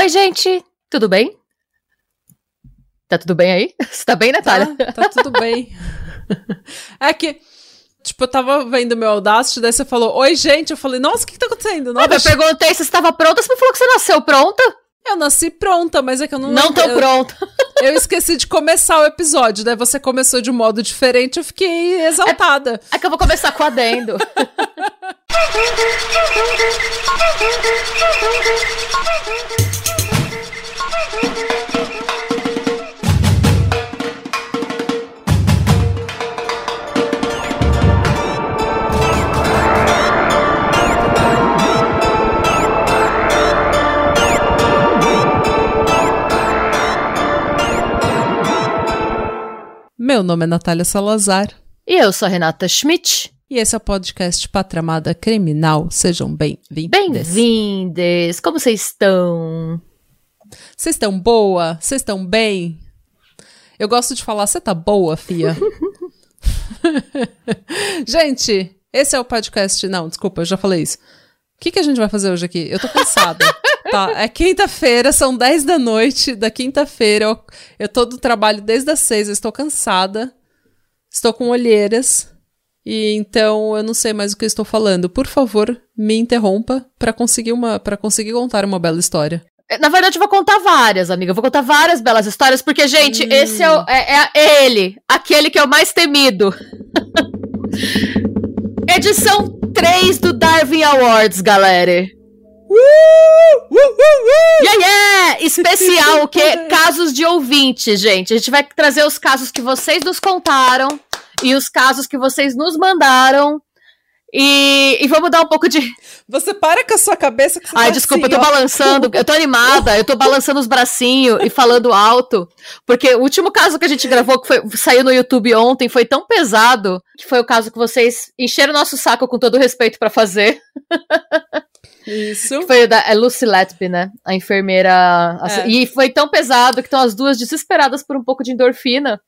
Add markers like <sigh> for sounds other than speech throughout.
Oi, gente, tudo bem? Tá tudo bem aí? <laughs> Você tá bem, Natália? Tá, tá tudo bem. <laughs> é que, tipo, eu tava vendo meu Audacity, daí você falou, oi, gente. Eu falei, nossa, o que, que tá acontecendo? Nossa, eu perguntei se você estava pronta, você me falou que você nasceu pronta. Eu nasci pronta, mas é que eu não... Não tô eu, pronta. <laughs> Eu esqueci de começar o episódio, daí você começou de um modo diferente, eu fiquei exaltada. É, é que eu vou começar com adendo. Meu nome é Natália Salazar. E eu sou a Renata Schmidt. E esse é o podcast Patramada Criminal. Sejam bem-vindos. Bem-vindes! Como vocês estão? Vocês estão boa? Vocês estão bem? Eu gosto de falar, você tá boa, fia? <laughs> gente, esse é o podcast. Não, desculpa, eu já falei isso. O que, que a gente vai fazer hoje aqui? Eu tô cansada. tá, é quinta-feira, são 10 da noite da quinta-feira. Eu, eu tô do trabalho desde as 6, eu estou cansada. Estou com olheiras. E então eu não sei mais o que eu estou falando. Por favor, me interrompa para conseguir uma para conseguir contar uma bela história. Na verdade, eu vou contar várias, amiga. Eu vou contar várias belas histórias, porque, gente, hum. esse é, o, é, é ele, aquele que é o mais temido. <laughs> Edição 3 do Darwin Awards, galera. Uh, uh, uh, yeah, yeah! Especial, o quê? <laughs> Casos de ouvintes, gente. A gente vai trazer os casos que vocês nos contaram e os casos que vocês nos mandaram. E, e, vamos dar um pouco de. Você para com a sua cabeça. Que Ai, tá desculpa, assim, eu tô ó. balançando, eu tô animada, eu tô balançando os bracinhos e falando alto. Porque o último caso que a gente gravou, que foi, saiu no YouTube ontem, foi tão pesado que foi o caso que vocês encheram nosso saco com todo respeito para fazer. Isso. Que foi da é Lucy Letby, né? A enfermeira. É. E foi tão pesado que estão as duas desesperadas por um pouco de endorfina.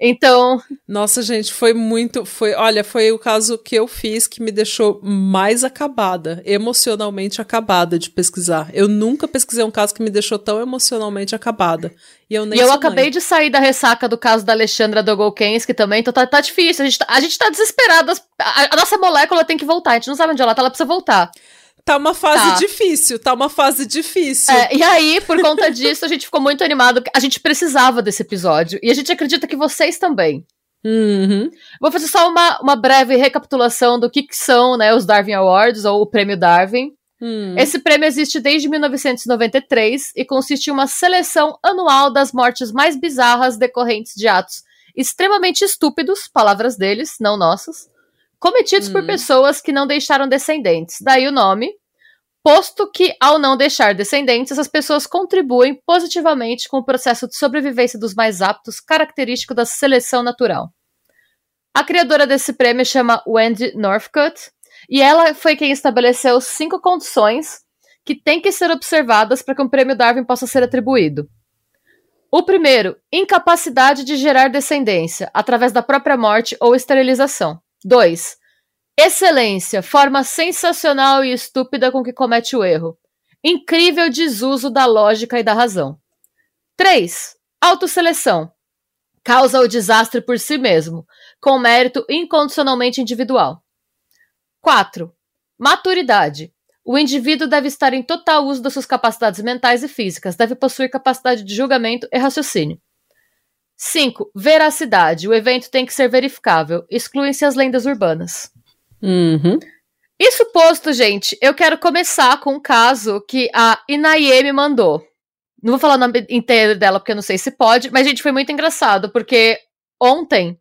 Então. Nossa, gente, foi muito. Foi, olha, foi o caso que eu fiz que me deixou mais acabada, emocionalmente acabada de pesquisar. Eu nunca pesquisei um caso que me deixou tão emocionalmente acabada. E eu nem E eu acabei mãe. de sair da ressaca do caso da Alexandra Dogolkensky também, então tá, tá difícil. A gente tá, a gente tá desesperado. A, a, nossa molécula tem que voltar, a gente não sabe onde ela tá, ela precisa voltar. Tá uma fase tá. difícil, tá uma fase difícil. É, e aí, por conta <laughs> disso, a gente ficou muito animado. A gente precisava desse episódio. E a gente acredita que vocês também. Uhum. Vou fazer só uma, uma breve recapitulação do que, que são né, os Darwin Awards, ou o Prêmio Darwin. Hum. Esse prêmio existe desde 1993 e consiste em uma seleção anual das mortes mais bizarras decorrentes de atos extremamente estúpidos, palavras deles, não nossas, cometidos hum. por pessoas que não deixaram descendentes. Daí o nome, posto que, ao não deixar descendentes, essas pessoas contribuem positivamente com o processo de sobrevivência dos mais aptos, característico da seleção natural. A criadora desse prêmio chama Wendy Northcutt, e ela foi quem estabeleceu cinco condições que têm que ser observadas para que um prêmio Darwin possa ser atribuído. O primeiro, incapacidade de gerar descendência, através da própria morte ou esterilização. 2. Excelência, forma sensacional e estúpida com que comete o erro. Incrível desuso da lógica e da razão. 3. Autoseleção. Causa o desastre por si mesmo, com mérito incondicionalmente individual. 4. Maturidade. O indivíduo deve estar em total uso das suas capacidades mentais e físicas, deve possuir capacidade de julgamento e raciocínio. 5. Veracidade. O evento tem que ser verificável. Excluem-se as lendas urbanas. Uhum. Isso posto, gente, eu quero começar com um caso que a Inaye me mandou. Não vou falar o nome inteiro dela, porque eu não sei se pode, mas, gente, foi muito engraçado, porque ontem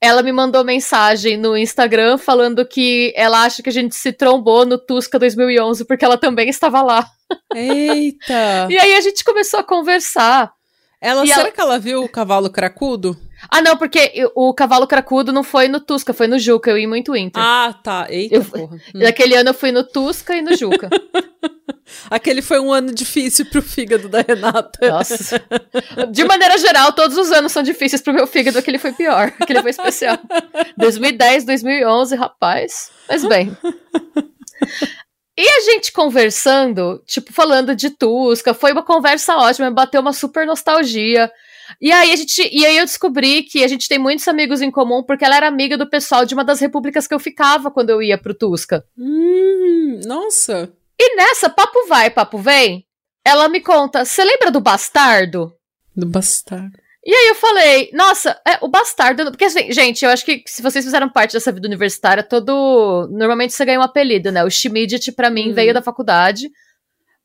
ela me mandou mensagem no Instagram falando que ela acha que a gente se trombou no Tusca 2011 porque ela também estava lá. Eita! <laughs> e aí a gente começou a conversar. Ela, será ela... que ela viu o cavalo cracudo? Ah, não, porque o cavalo cracudo não foi no Tusca, foi no Juca. Eu ia muito Inter. Ah, tá. Eita, eu, porra. <laughs> Hum. Naquele ano eu fui no Tusca e no Juca. <laughs> Aquele foi um ano difícil pro fígado da Renata. Nossa. <laughs> De maneira geral, todos os anos são difíceis pro meu fígado, aquele foi pior. Aquele foi especial. 2010, 2011, rapaz. Mas bem. E a gente conversando, tipo, falando de Tusca, foi uma conversa ótima, bateu uma super nostalgia. E aí a gente, e aí eu descobri que a gente tem muitos amigos em comum porque ela era amiga do pessoal de uma das repúblicas que eu ficava quando eu ia pro Tusca. Hum, nossa. E nessa papo vai, papo vem, ela me conta, você lembra do bastardo? Do bastardo. E aí eu falei, nossa, é o bastardo. Porque assim, gente, eu acho que se vocês fizeram parte dessa vida universitária, todo. Normalmente você ganha um apelido, né? O Schmidt, pra mim, Uhum. veio da faculdade.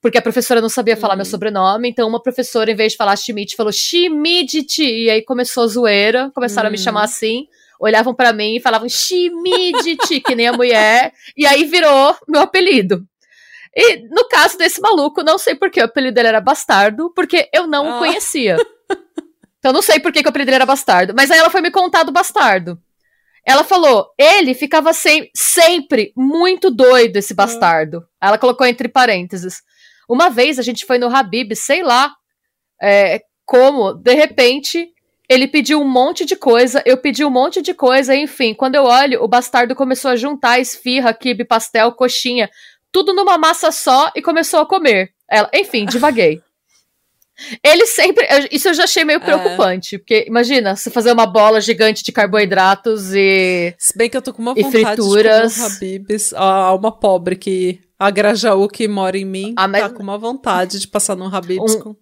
Porque a professora não sabia falar Uhum. meu sobrenome, então uma professora, em vez de falar Schmidt, falou Schmidt, e aí começou a zoeira, começaram a me Uhum. chamar assim, olhavam pra mim e falavam Schmidt, <laughs> que nem a mulher, e aí virou meu apelido. E no caso desse maluco, não sei por que o apelido dele era bastardo, porque eu não o Ah. conhecia. <laughs> Então não sei por que, que o apelido dele era bastardo. Mas aí ela foi me contar do bastardo. Ela falou, ele ficava sem, sempre muito doido, esse bastardo. Ela colocou entre parênteses. Uma vez a gente foi no Habib, sei lá é, como, de repente, ele pediu um monte de coisa, eu pedi um monte de coisa, enfim. Quando eu olho, o bastardo começou a juntar esfirra, quibe, pastel, coxinha, tudo numa massa só e começou a comer. Ela, enfim, divaguei. Ele sempre. Isso eu já achei meio É. preocupante. Porque, imagina, você fazer uma bola gigante de carboidratos e. Se bem que eu tô com uma vontade frituras. de comer um Habib's. A alma pobre que... A Grajaú que mora em mim Ah, mas- tá com uma vontade de passar num Habib's Um com...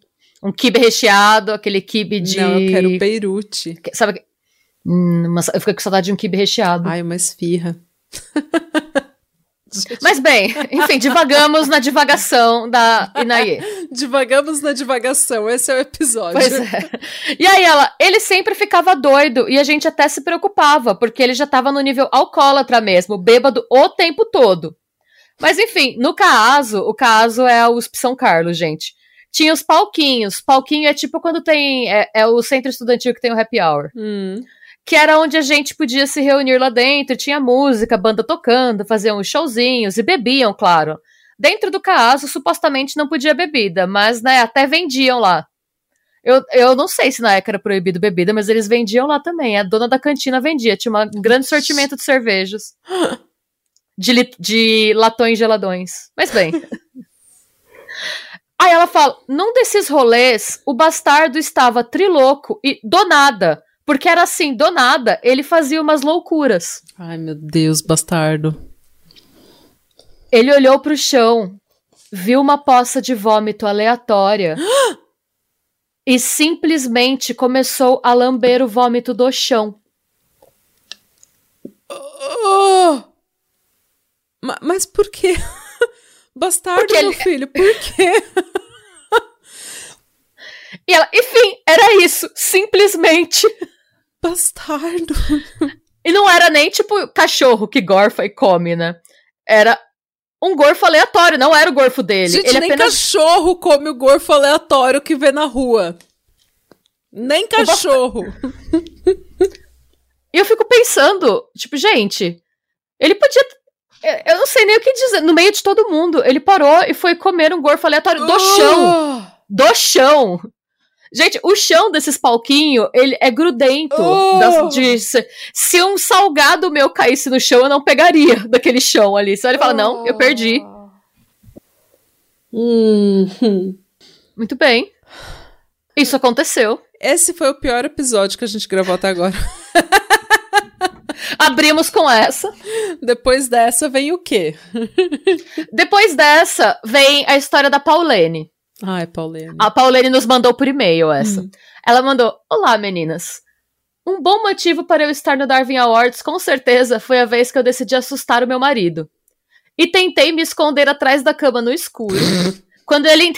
Um kibe recheado, aquele kibe de. Não, eu quero Beirute. Sabe. que- Hum, eu fiquei com saudade de um kibe recheado. Ai, uma esfirra. <laughs> Mas bem, enfim, divagamos na divagação da Inaye. Divagamos na divagação, esse é o episódio. Pois é. E aí ela, ele sempre ficava doido e a gente até se preocupava, porque ele já tava no nível alcoólatra mesmo, bêbado o tempo todo. Mas enfim, no caso, o caso é a USP São Carlos, gente. Tinha os palquinhos. Palquinho é tipo quando tem. É, é o centro estudantil que tem o happy hour. Hum. Que era onde a gente podia se reunir lá dentro, tinha música, banda tocando, faziam uns showzinhos e bebiam, claro. Dentro do caso, supostamente não podia bebida, mas né, até vendiam lá. Eu, eu não sei se na época era proibido bebida, mas eles vendiam lá também. A dona da cantina vendia, tinha um grande sortimento de cervejas. <gasps> De, de latões geladões. Mas bem. Aí ela fala: num desses rolês, o bastardo estava triloco e do nada. Porque era assim, do nada, ele fazia umas loucuras. Ai, meu Deus, bastardo. Ele olhou pro chão, viu uma poça de vômito aleatória e simplesmente começou a lamber o vômito do chão. Oh! Ma- Mas por quê? <laughs> Bastardo, Porque meu ele- filho, por quê? <laughs> E ela, enfim, era isso, simplesmente. Bastardo. <laughs> E não era nem tipo cachorro que gorfa e come, né? Era um gorfo aleatório, não era o gorfo dele. Gente, ele nem apenas cachorro come o gorfo aleatório que vê na rua. Nem cachorro. E eu fico pensando, tipo, gente, ele podia. eu- não sei nem o que dizer. No meio de todo mundo, ele parou e foi comer um gorfo aleatório do chão. Oh! Do chão. Gente, o chão desses palquinhos, ele é grudento. Oh! De- se, um salgado meu caísse no chão, eu não pegaria <laughs> daquele chão ali. Só ele fala, não, eu perdi. Hum. Muito bem. Isso aconteceu. Esse foi o pior episódio que a gente gravou até agora. <laughs> Abrimos com essa. Depois dessa vem o quê? Depois dessa, vem a história da Paulene. Ai, Paulene. A Paulene nos mandou por e-mail essa. Hum. Ela mandou: Olá, meninas. Um bom motivo para eu estar no Darwin Awards, com certeza, foi a vez que eu decidi assustar o meu marido. E tentei me esconder atrás da cama no escuro. <laughs> Quando ele.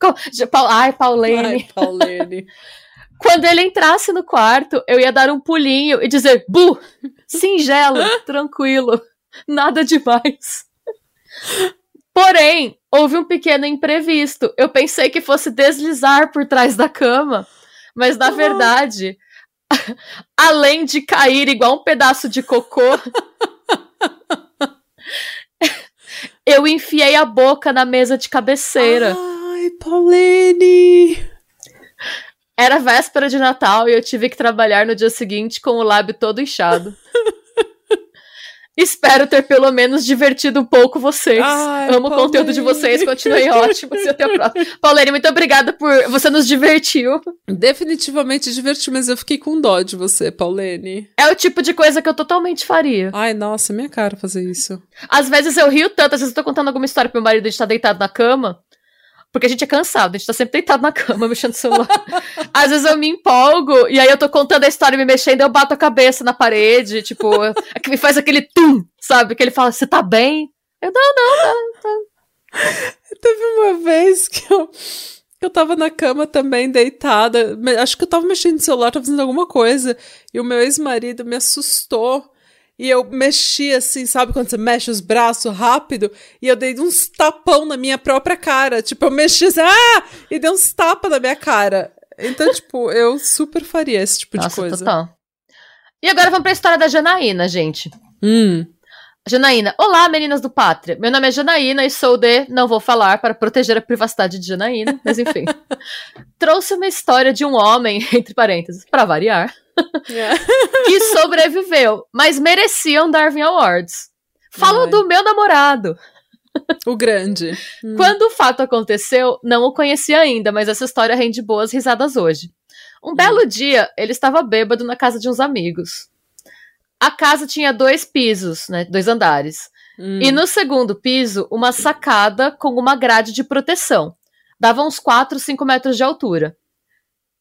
<laughs> Ai, Paulene. Ai, Paulene. <laughs> Quando ele entrasse no quarto, eu ia dar um pulinho e dizer: Bu! Singelo, tranquilo, nada demais. Porém, houve um pequeno imprevisto. Eu pensei que fosse deslizar por trás da cama, mas na Ah. verdade, <laughs> além de cair igual um pedaço de cocô, <laughs> eu enfiei a boca na mesa de cabeceira. Ai, Paulene. Era véspera de Natal e eu tive que trabalhar no dia seguinte com o lábio todo inchado. Espero ter pelo menos divertido um pouco vocês. Ai, Amo o conteúdo de vocês, continuem ótimos. E até a próxima. <laughs> Paulene, muito obrigada por. Você nos divertiu. Definitivamente divertiu, mas eu fiquei com dó de você, Paulene. É o tipo de coisa que eu totalmente faria. Ai, nossa, minha cara fazer isso. Às vezes eu rio tanto, às vezes eu tô contando alguma história pro meu marido, a gente tá deitado na cama. Porque a gente é cansado, a gente tá sempre deitado na cama, <laughs> mexendo no celular. Às vezes eu me empolgo, e aí eu tô contando a história, me mexendo, eu bato a cabeça na parede, tipo, que me faz aquele tum, sabe? Que ele fala, você tá bem? Eu, não, não, não, tá. Teve uma vez que eu, eu tava na cama também, deitada. Acho que eu tava mexendo no celular, tava fazendo alguma coisa. E o meu ex-marido me assustou. E eu mexi assim, sabe quando você mexe os braços rápido? E eu dei uns tapão na minha própria cara. Tipo, eu mexi assim, ah! E dei uns tapas na minha cara. Então, tipo, eu super faria esse tipo Nossa, de coisa. Total. E agora vamos pra história da Janaína, gente. Hum. Janaína, olá meninas do Pátria. Meu nome é Janaína e sou de. Não vou falar para proteger a privacidade de Janaína, mas enfim. <laughs> Trouxe uma história de um homem, <laughs> entre parênteses, para variar, <laughs> Que sobreviveu, mas merecia um Darwin Awards. Falo Ai. do meu namorado. O grande. <laughs> Hum. Quando o fato aconteceu, não o conhecia ainda, mas essa história rende boas risadas hoje. Um belo dia, ele estava bêbado na casa de uns amigos. A casa tinha dois pisos, né? Dois andares. Hum. E no segundo piso, uma sacada com uma grade de proteção. Dava uns 4, 5 metros de altura.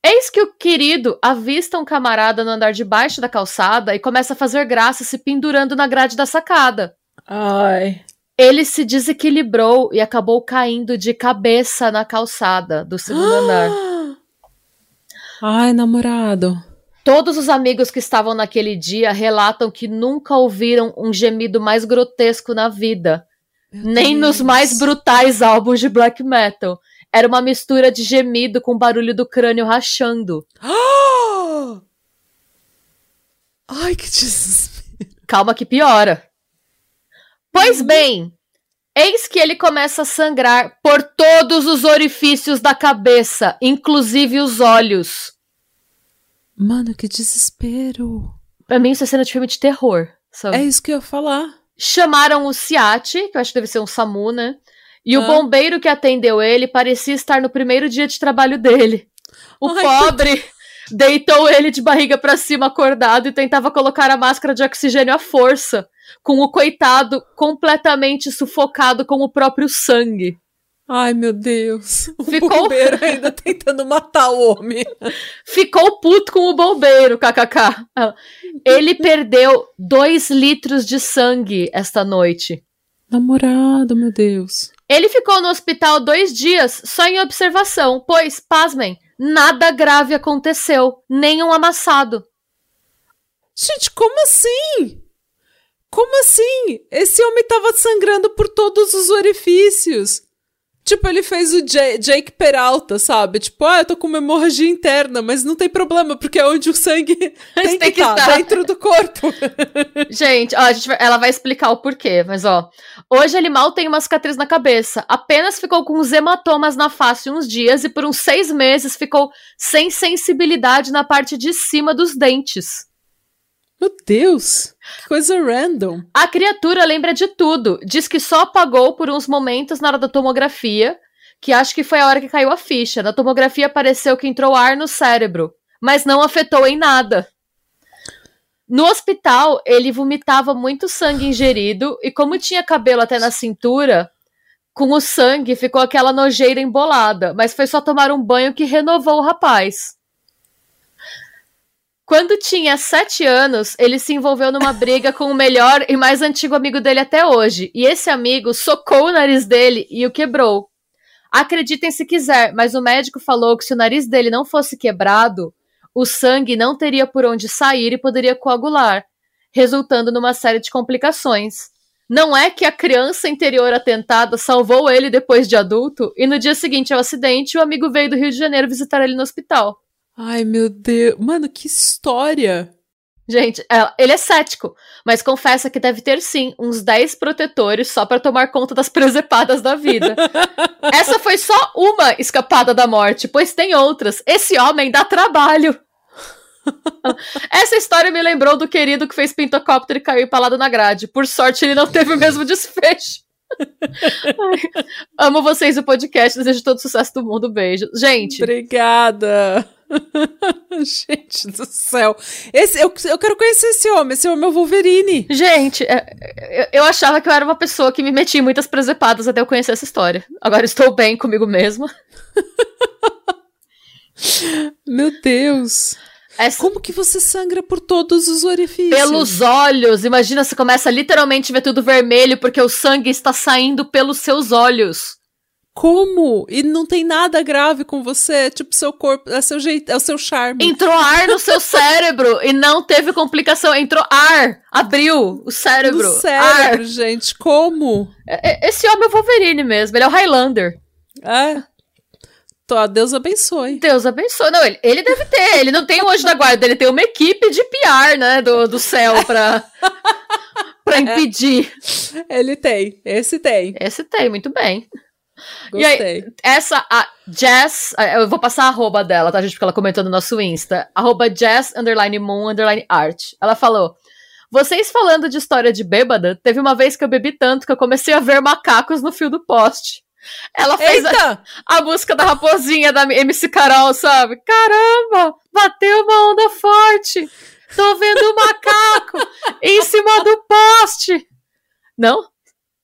Eis que o querido avista um camarada no andar de baixo da calçada e começa a fazer graça se pendurando na grade da sacada. Ai. Ele se desequilibrou e acabou caindo de cabeça na calçada do segundo <gasps> andar. Ai, namorado. Todos os amigos que estavam naquele dia relatam que nunca ouviram um gemido mais grotesco na vida, Meu nem nos Deus. mais brutais álbuns de black metal. Era uma mistura de gemido com barulho do crânio rachando. <gasps> Ai, que desespero. Calma que piora. Pois Uhum. bem, eis que ele começa a sangrar por todos os orifícios da cabeça, inclusive os olhos. Mano, que desespero. Pra mim, isso é cena de filme de terror, sabe? É isso que eu ia falar. Chamaram o Ciati, que eu acho que deve ser um SAMU, né? E o Ah. bombeiro que atendeu ele parecia estar no primeiro dia de trabalho dele. O Ai, pobre deitou ele de barriga pra cima acordado e tentava colocar a máscara de oxigênio à força, com o coitado completamente sufocado com o próprio sangue. Ai, meu Deus. O Ficou- bombeiro ainda tentando matar o homem. Ficou puto com o bombeiro, kkk. Ele perdeu dois litros de sangue esta noite. Namorado, meu Deus. Ele ficou no hospital dois dias só em observação, pois, pasmem, nada grave aconteceu, nem um amassado. Gente, como assim? Como assim? Esse homem tava sangrando por todos os orifícios. Tipo, ele fez o Ja- Jake Peralta, sabe? Tipo, ah, eu tô com uma hemorragia interna, mas não tem problema, porque é onde o sangue <laughs> tem, Tem que que estar, dentro do corpo. <laughs> Gente, ó, a gente vai- ela vai explicar o porquê, mas ó. Hoje ele mal tem uma cicatriz na cabeça, apenas ficou com uns hematomas na face uns dias e por uns seis meses ficou sem sensibilidade na parte de cima dos dentes. Meu Deus, que coisa random. A criatura lembra de tudo. Diz que só apagou por uns momentos na hora da tomografia, que acho que foi a hora que caiu a ficha. Na tomografia pareceu que entrou ar no cérebro, mas não afetou em nada. No hospital, ele vomitava muito sangue ingerido e como tinha cabelo até na cintura, com o sangue ficou aquela nojeira embolada, mas foi só tomar um banho que renovou o rapaz. Quando tinha sete anos, ele se envolveu numa briga com o melhor e mais antigo amigo dele até hoje. E esse amigo socou o nariz dele e o quebrou. Acreditem se quiser, mas o médico falou que se o nariz dele não fosse quebrado, o sangue não teria por onde sair e poderia coagular, resultando numa série de complicações. Não é que a criança interior atentada salvou ele depois de adulto e no dia seguinte ao acidente o amigo veio do Rio de Janeiro visitar ele no hospital. Ai, meu Deus. Mano, que história. Gente, é, ele é cético, mas confessa que deve ter sim uns 10 protetores só pra tomar conta das <laughs> presepadas da vida. <laughs> Essa foi só uma escapada da morte, pois tem outras. Esse homem dá trabalho. <laughs> Essa história me lembrou do querido que fez pintocóptero e caiu empalado na grade. Por sorte, ele não teve o mesmo desfecho. Ai, amo vocês o podcast, desejo todo sucesso do mundo. Beijo. Gente. Obrigada. <laughs> Gente do céu. Esse, eu, eu quero conhecer esse homem. Esse homem é o Wolverine. Gente, é, eu achava que eu era uma pessoa que me metia em muitas presepadas até eu conhecer essa história. Agora estou bem comigo mesma. <laughs> Meu Deus. Essa... Como que você sangra por todos os orifícios? Pelos olhos. Imagina, você começa a literalmente ver tudo vermelho porque o sangue está saindo pelos seus olhos. Como? E não tem nada grave com você, tipo, seu corpo, é seu jeito, é o seu charme. Entrou ar no seu <laughs> cérebro e não teve complicação, entrou ar, abriu o cérebro. No cérebro, ar. gente, como? É, é, esse homem é o Wolverine mesmo, ele é o Highlander. É. Tô, Deus abençoe. Deus abençoe. Não, ele, ele deve ter, ele não tem o anjo da guarda, ele tem uma equipe de PR, né, do, do céu pra, <laughs> pra impedir. É. Ele tem, esse tem. Esse tem, muito bem. Gostei. E aí, essa, a Jess, eu vou passar a arroba dela, tá, gente? Porque ela comentou no nosso Insta. Arroba Jess, underline moon, underline art. Ela falou, vocês falando de história de bêbada, teve uma vez que eu bebi tanto que eu comecei a ver macacos no fio do poste. Ela fez a, a, música da raposinha da MC Carol, sabe? Caramba, bateu uma onda forte. Tô vendo um macaco <laughs> em cima do poste. Não?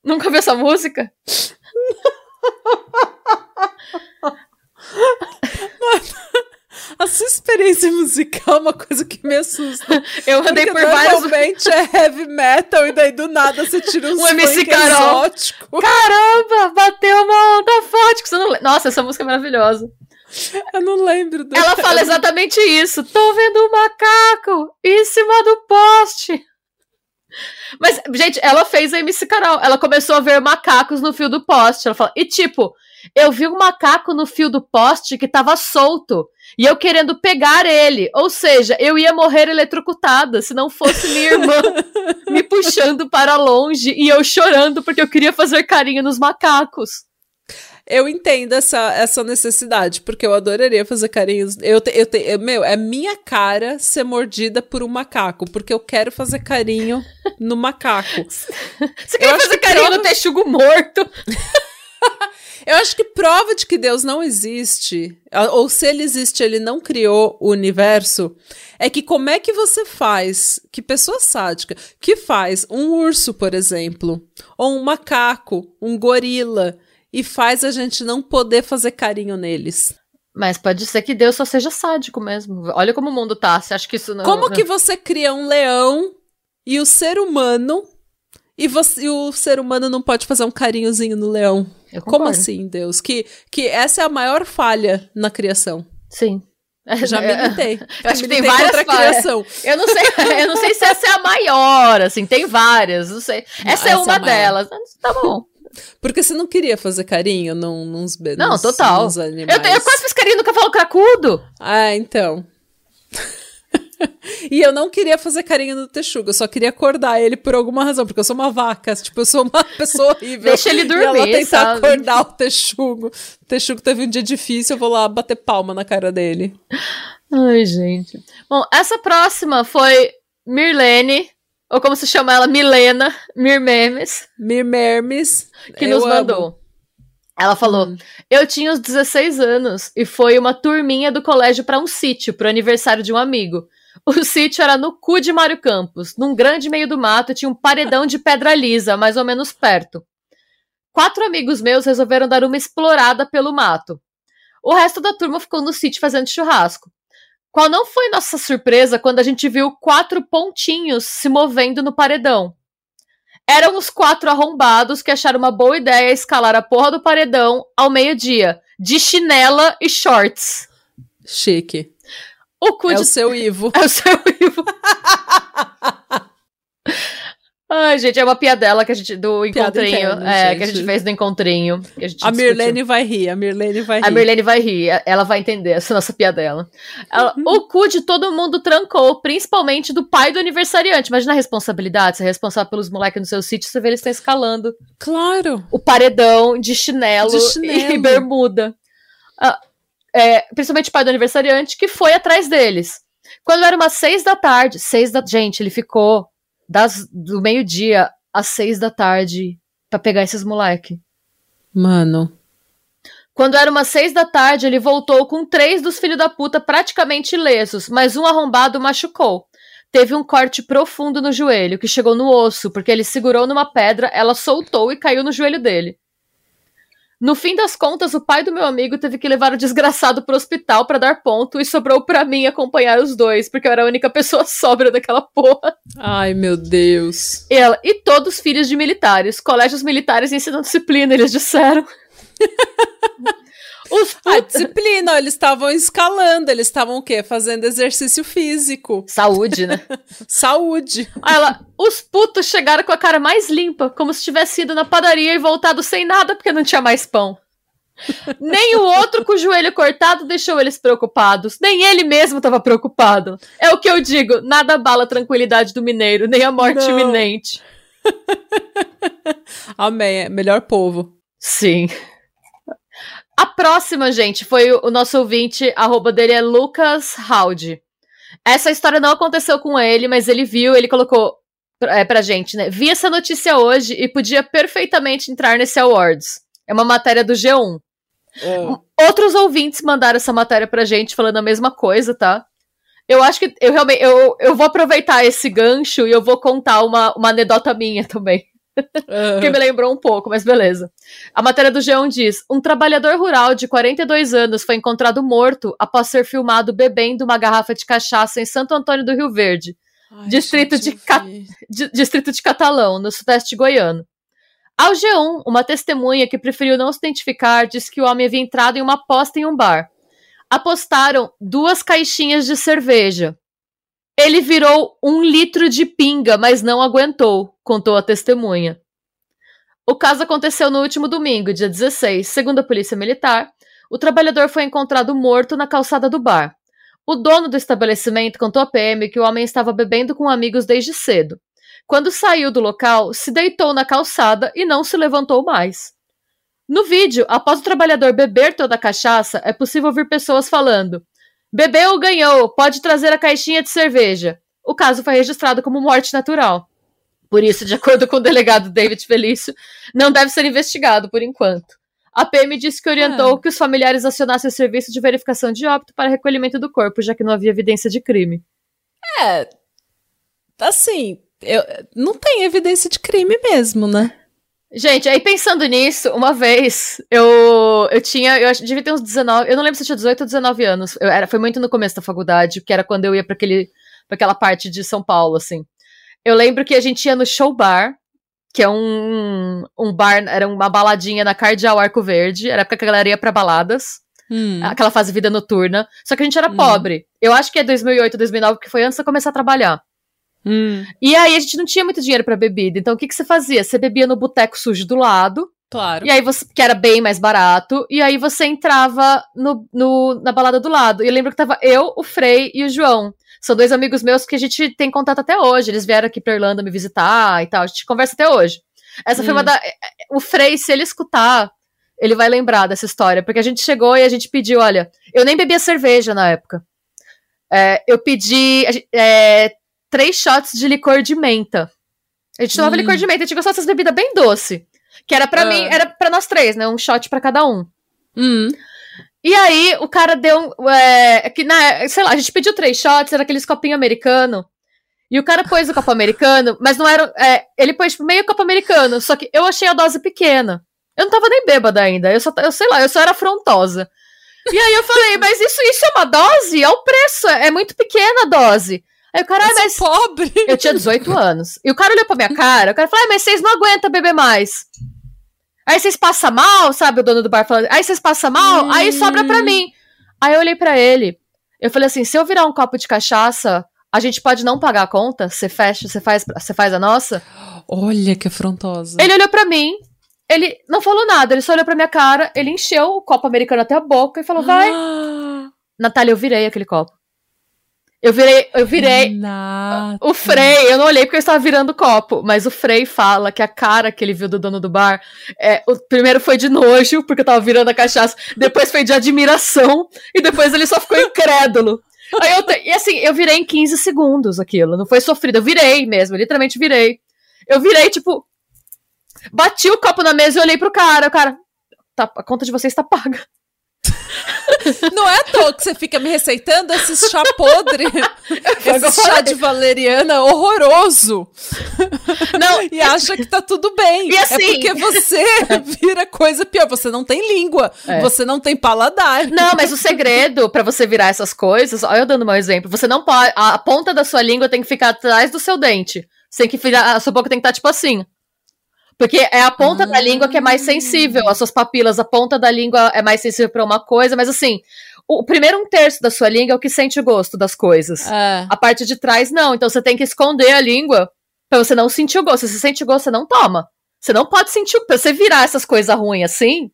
Nunca viu essa música? <laughs> a sua experiência <laughs> musical é uma coisa que me assusta. <laughs> Eu andei por vários. Normalmente é heavy metal e daí do nada você tira um, <laughs> um MC Carol. exótico. Caramba, bateu uma onda forte. Que você não... Nossa, essa música é maravilhosa. Eu não lembro. Do... Ela fala exatamente isso. Tô vendo um macaco em cima do poste. Mas, gente, ela fez a MC Carol. Ela começou a ver macacos no fio do poste. Ela fala, e tipo, eu vi um macaco no fio do poste que tava solto. E eu querendo pegar ele. Ou seja, eu ia morrer eletrocutada se não fosse minha irmã <laughs> me puxando para longe e eu chorando porque eu queria fazer carinho nos macacos. Eu entendo essa, essa necessidade, porque eu adoraria fazer carinhos. Eu, te, eu, te, eu, meu, é minha cara ser mordida por um macaco, porque eu quero fazer carinho no macaco. <laughs> Você quer fazer carinho prova... no texugo morto? <laughs> Eu acho que prova de que Deus não existe, ou se ele existe, ele não criou o universo, é que como é que você faz, que pessoa sádica, que faz um urso, por exemplo, ou um macaco, um gorila, e faz a gente não poder fazer carinho neles. Mas pode ser que Deus só seja sádico mesmo. Olha como o mundo tá. Você acha que isso não. Como que você cria um leão e o ser humano. E, você, e o ser humano não pode fazer um carinhozinho no leão? Como assim, Deus? Que, que essa é a maior falha na criação. Sim. Já <laughs> militei. Eu acho que tem várias criação. Eu não sei, eu não sei se essa é a maior, assim, tem várias, não sei. Essa, é essa, é uma é delas. Tá bom. Porque você não queria fazer carinho num, nos nos, Não, total. Nos. Eu, eu quase fiz carinho no cavalo cracudo. Ah, então. E eu não queria fazer carinho no Texugo, eu só queria acordar ele por alguma razão, porque eu sou uma vaca, tipo, eu sou uma <laughs> pessoa horrível. Deixa ele dormir, e ela tentar sabe? acordar o Texugo. O Texugo teve um dia difícil, eu vou lá bater palma na cara dele. Ai, gente. Bom, essa próxima foi Mirlene, ou como se chama ela, Milena Mirmemes. Mirmemes. Que nos mandou. Amo. Ela falou: hum. Eu tinha uns 16 anos e foi uma turminha do colégio para um sítio, pro aniversário de um amigo. O sítio era no cu de Mário Campos, num grande meio do mato, tinha um paredão de pedra lisa, mais ou menos perto. Quatro amigos meus resolveram dar uma explorada pelo mato. O resto da turma ficou no sítio fazendo churrasco. Qual não foi nossa surpresa quando a gente viu quatro pontinhos se movendo no paredão? Eram os quatro arrombados que acharam uma boa ideia escalar a porra do paredão ao meio-dia, de chinela e shorts. Chique. O cu é de... o seu <laughs> Ivo. É o seu Ivo. Ai, gente, é uma piadela que a gente. Do encontrinho. É, gente. que a gente fez do encontrinho. a, a Mirlene vai rir, a Mirlene vai rir. A Mirlene vai rir, ela vai entender essa nossa piadela. Ela, uhum. o cu de todo mundo trancou, principalmente do pai do aniversariante. Imagina a responsabilidade, você é responsável pelos moleques no seu sítio, você vê eles estão escalando. Claro. O paredão de chinelo, de chinelo. e bermuda. Ah, é, principalmente o pai do aniversariante, que foi atrás deles. Quando era umas seis da tarde, seis da. Gente, ele ficou das, do meio-dia às seis da tarde pra pegar esses moleque. Mano. Quando era umas seis da tarde, ele voltou com três dos filhos da puta praticamente ilesos, mas um arrombado machucou. Teve um corte profundo no joelho, que chegou no osso, porque ele segurou numa pedra, ela soltou e caiu no joelho dele. No fim das contas, o pai do meu amigo teve que levar o desgraçado pro hospital para dar ponto e sobrou para mim acompanhar os dois, porque eu era a única pessoa <laughs> sóbria daquela porra. Ai, meu Deus. E ela, e todos filhos de militares, colégios militares ensinam disciplina, eles disseram. <laughs> Os A disciplina, eles estavam escalando, eles estavam o quê? Fazendo exercício físico. Saúde, né? <laughs> Saúde. Aí ela, os putos chegaram com a cara mais limpa, como se tivesse ido na padaria e voltado sem nada porque não tinha mais pão. Nem o outro com o joelho cortado deixou eles preocupados, nem ele mesmo estava preocupado. É o que eu digo, nada abala a tranquilidade do mineiro, nem a morte não. iminente. <laughs> Amém, é melhor povo. Sim. A próxima, gente, foi o nosso ouvinte, arroba dele é Lucas Howdy. Essa história não aconteceu com ele, mas ele viu, ele colocou é, pra gente, né? Vi essa notícia hoje e podia perfeitamente entrar nesse Awards. É uma matéria do G1. É. Outros ouvintes mandaram essa matéria pra gente falando a mesma coisa, tá? Eu acho que eu realmente eu, eu vou aproveitar esse gancho e eu vou contar uma, uma anedota minha <laughs> também. Que me lembrou um pouco, mas beleza. A matéria do G1 diz: um trabalhador rural de 42 anos foi encontrado morto após ser filmado bebendo uma garrafa de cachaça em Santo Antônio do Rio Verde, Ai, distrito, de Ca... distrito de Catalão, no sudeste goiano. Ao G1, uma testemunha que preferiu não se identificar diz que o homem havia entrado em uma aposta em um bar. Apostaram duas caixinhas de cerveja. Ele virou um litro de pinga, mas não aguentou, contou a testemunha. O caso aconteceu no último domingo, dia 16. Segundo a polícia militar, o trabalhador foi encontrado morto na calçada do bar. O dono do estabelecimento contou à PM que o homem estava bebendo com amigos desde cedo. Quando saiu do local, se deitou na calçada e não se levantou mais. No vídeo, após o trabalhador beber toda a cachaça, é possível ouvir pessoas falando: Bebeu, ganhou, pode trazer a caixinha de cerveja. O caso foi registrado como morte natural. Por isso, de acordo com o delegado David Felício, não deve ser investigado por enquanto. A PM disse que orientou é. que os familiares acionassem o serviço de verificação de óbito para recolhimento do corpo, já que não havia evidência de crime. É. Assim, eu, não tem evidência de crime mesmo, né? Gente, aí pensando nisso, uma vez eu eu tinha, eu devia ter uns 19, eu não lembro se eu tinha 18 ou 19 anos. Eu era, foi muito no começo da faculdade, que era quando eu ia para aquele para aquela parte de São Paulo, assim. Eu lembro que a gente ia no show bar, que é um, um bar, era uma baladinha na Cardeal Arco Verde, era época que a galera ia pra baladas. Hum. Aquela fase vida noturna. Só que a gente era hum. pobre. Eu acho que é 2008, 2009, que foi antes de eu começar a trabalhar. Hum. E aí a gente não tinha muito dinheiro para bebida. Então o que, que você fazia? Você bebia no boteco sujo do lado. Claro. E aí você, que era bem mais barato, e aí você entrava no, no, na balada do lado. E eu lembro que tava eu, o Frei e o João. São dois amigos meus que a gente tem contato até hoje. Eles vieram aqui pra Irlanda me visitar e tal. A gente conversa até hoje. Essa hum. foi uma hum. da. O Frei, se ele escutar, ele vai lembrar dessa história. Porque a gente chegou e a gente pediu: olha, eu nem bebia cerveja na época. É, eu pedi é, três shots de licor de menta. A gente tomava hum. licor de menta, a gente gostava dessas bebidas bem doce. Que era para uh. mim, era para nós três, né? Um shot para cada um. Hum. E aí, o cara deu. É, que na, sei lá, a gente pediu três shots, era aqueles copinhos americano. E o cara pôs o copo americano, mas não era. É, ele pôs tipo, meio copo americano, só que eu achei a dose pequena. Eu não tava nem bêbada ainda, eu só, eu sei lá, eu só era afrontosa. E aí eu falei, mas isso, isso é uma dose? É o preço, é muito pequena a dose. Aí o cara, ah, mas. pobre! Eu tinha 18 anos. E o cara olhou pra minha cara, o cara falou, ah, mas vocês não aguentam beber mais. Aí vocês passam mal, sabe? O dono do bar falando, aí vocês passam mal, hum. aí sobra pra mim. Aí eu olhei para ele, eu falei assim: se eu virar um copo de cachaça, a gente pode não pagar a conta? Você fecha, você faz, você faz a nossa? Olha que afrontosa. Ele olhou para mim, ele não falou nada, ele só olhou pra minha cara, ele encheu o copo americano até a boca e falou: vai. <gasps> Natália, eu virei aquele copo. Eu virei, eu virei. O Frei, eu não olhei porque eu estava virando o copo, mas o Frei fala que a cara que ele viu do dono do bar, é, o primeiro foi de nojo, porque eu tava virando a cachaça, depois foi de admiração, e depois ele só ficou incrédulo. Aí eu e assim, eu virei em 15 segundos aquilo. Não foi sofrido. Eu virei mesmo, literalmente virei. Eu virei, tipo. Bati o copo na mesa e olhei pro cara. O cara. Tá, a conta de vocês tá paga. <laughs> Não é à toa que você fica me receitando esse chá podre, <laughs> esse chá de valeriana horroroso. Não, E acha que tá tudo bem. E assim- É porque você <laughs> vira coisa pior. Você não tem língua, É. você não tem paladar. Não, mas o segredo pra você virar essas coisas, olha eu dando meu exemplo, você não pode, a, a ponta da sua língua tem que ficar atrás do seu dente. Você tem que virar, a sua boca tem que estar tipo assim. Porque é a ponta da Ah. língua que é mais sensível, as suas papilas, a ponta da língua é mais sensível pra uma coisa, mas assim, o primeiro um terço da sua língua é o que sente o gosto das coisas. É. A parte de trás não, então você tem que esconder a língua pra você não sentir o gosto. Se você sente o gosto, você não toma. Você não pode sentir, o- pra você virar essas coisas ruins assim,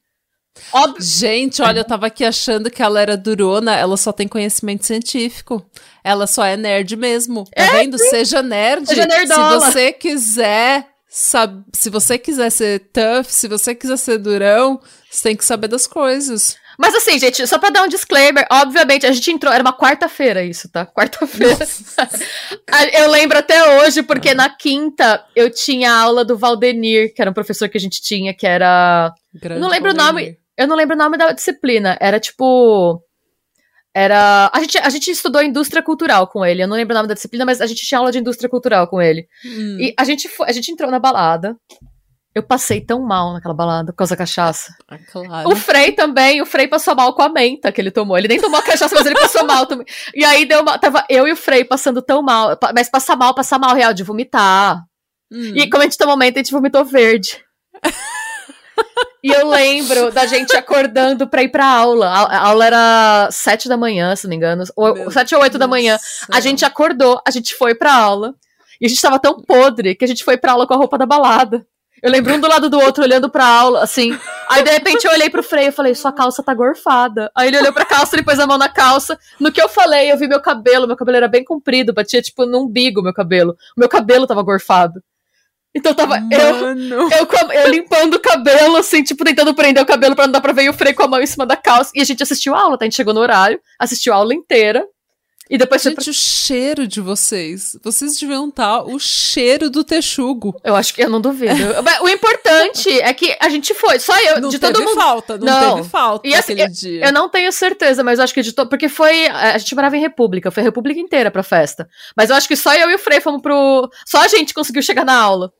óbvio, Gente, olha, eu tava aqui achando que ela era durona, ela só tem conhecimento científico. Ela só é nerd mesmo. Tá vendo? Seja nerd. Seja nerdola. Se você quiser, sab... se você quiser ser tough, se você quiser ser durão, você tem que saber das coisas. Mas assim, gente, só pra dar um disclaimer, obviamente, a gente entrou, era uma quarta-feira isso, tá? Quarta-feira. <laughs> A- eu lembro até hoje, porque na quinta eu tinha aula do Valdenir, que era um professor que a gente tinha, que era. Grande não lembro o nome. Eu não lembro o nome da disciplina. Era tipo. Era. A gente, a gente estudou indústria cultural com ele. Eu não lembro o nome da disciplina, mas a gente tinha aula de indústria cultural com ele. Hum. E a gente, foi, a gente entrou na balada. Eu passei tão mal naquela balada por causa da cachaça. Ah, claro. O Frei também, o Frei passou mal com a menta que ele tomou. Ele nem tomou a cachaça, mas ele passou mal também. E aí deu uma. Tava eu e o Frei passando tão mal. Mas passar mal, passar mal real, de vomitar. Hum. E como a gente tomou menta, a gente vomitou verde. E eu lembro da gente acordando pra ir pra aula. A, aula era sete da manhã, se não me engano. Ou, sete ou oito da manhã. A gente acordou, a gente foi pra aula. E a gente tava tão podre que a gente foi pra aula com a roupa da balada. Eu lembro um do lado do outro, olhando pra aula, assim. Aí, de repente, eu olhei pro freio e falei, sua calça tá gorfada. Aí ele olhou pra calça, ele pôs a mão na calça. No que eu falei, eu vi meu cabelo. Meu cabelo era bem comprido, batia, tipo, no umbigo meu cabelo. O meu cabelo tava gorfado. Então tava eu, eu, eu limpando o cabelo, assim, tipo, tentando prender o cabelo pra não dar pra ver e o freio com a mão em cima da calça. E a gente assistiu a aula, tá? A gente chegou no horário, assistiu a aula inteira. E depois foi pra Gente, o cheiro de vocês. Vocês deviam estar o cheiro do texugo. Eu acho que eu não duvido. <laughs> O importante é que a gente foi, só eu, Não de todo mundo. falta, não, Não. teve falta E assim, aquele dia. Eu não tenho certeza, mas eu acho que de todo. Porque foi. A gente morava em República, foi a República inteira pra festa. Mas eu acho que só eu e o Frei fomos pro. Só a gente conseguiu chegar na aula.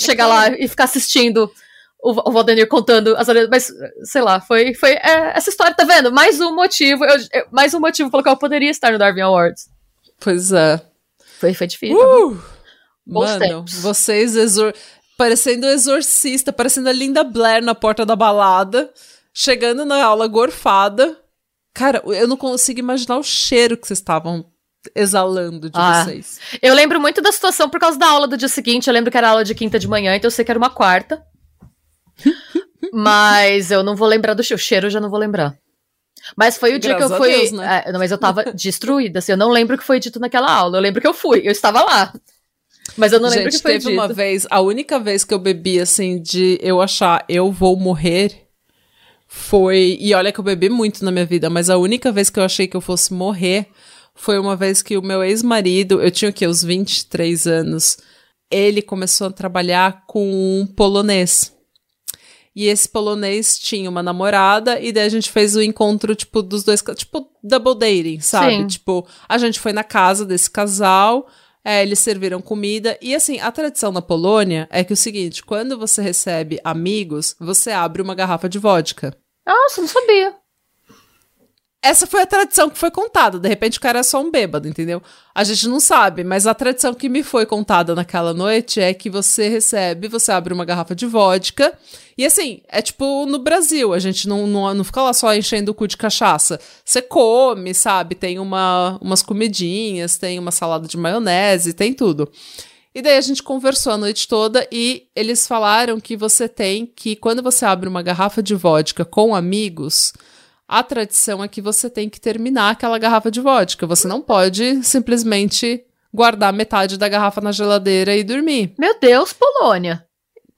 Chegar lá e ficar assistindo o, o Valdenir contando as orelhas. Mas, sei lá, foi. foi é, essa história, tá vendo? Mais um motivo. eu- eu- mais um motivo pelo qual eu poderia estar no Darwin Awards. Pois é. Foi, foi difícil. Uh! Mano, tempos. vocês exor... parecendo exorcista, parecendo a Linda Blair na porta da balada, chegando na aula gorfada. Cara, eu não consigo imaginar o cheiro que vocês estavam exalando de Ah. vocês. Eu lembro muito da situação por causa da aula do dia seguinte. Eu lembro que era aula de quinta de manhã, então eu sei que era uma quarta. <laughs> mas eu não vou lembrar do cheiro. O cheiro eu já não vou lembrar. Mas foi o dia Graças que eu fui. Deus, né? é, não, mas eu tava destruída. Assim, eu não lembro o que foi dito naquela aula. Eu lembro que eu fui. Eu estava lá. Mas eu não lembro o que foi teve dito. uma vez, a única vez que eu bebi, assim, de eu achar eu vou morrer, foi. E olha que eu bebi muito na minha vida, mas a única vez que eu achei que eu fosse morrer foi uma vez que o meu ex-marido, eu tinha o quê? Uns 23 anos, ele começou a trabalhar com um polonês. E esse polonês tinha uma namorada, e daí a gente fez o encontro, tipo, dos dois, tipo, double dating, sabe? Sim. Tipo, a gente foi na casa desse casal, é, eles serviram comida. E assim, a tradição na Polônia é que o seguinte: quando você recebe amigos, você abre uma garrafa de vodka. Nossa, não sabia. Essa foi a tradição que foi contada. De repente o cara é só um bêbado, entendeu? A gente não sabe, mas a tradição que me foi contada naquela noite é que você recebe, você abre uma garrafa de vodka. E assim, é tipo no Brasil, a gente não, não, não fica lá só enchendo o cu de cachaça. Você come, sabe? Tem uma, umas comidinhas, tem uma salada de maionese, tem tudo. E daí a gente conversou a noite toda e eles falaram que você tem que, quando você abre uma garrafa de vodka com amigos, a tradição é que você tem que terminar aquela garrafa de vodka. Você não pode simplesmente guardar metade da garrafa na geladeira e dormir. Meu Deus, Polônia.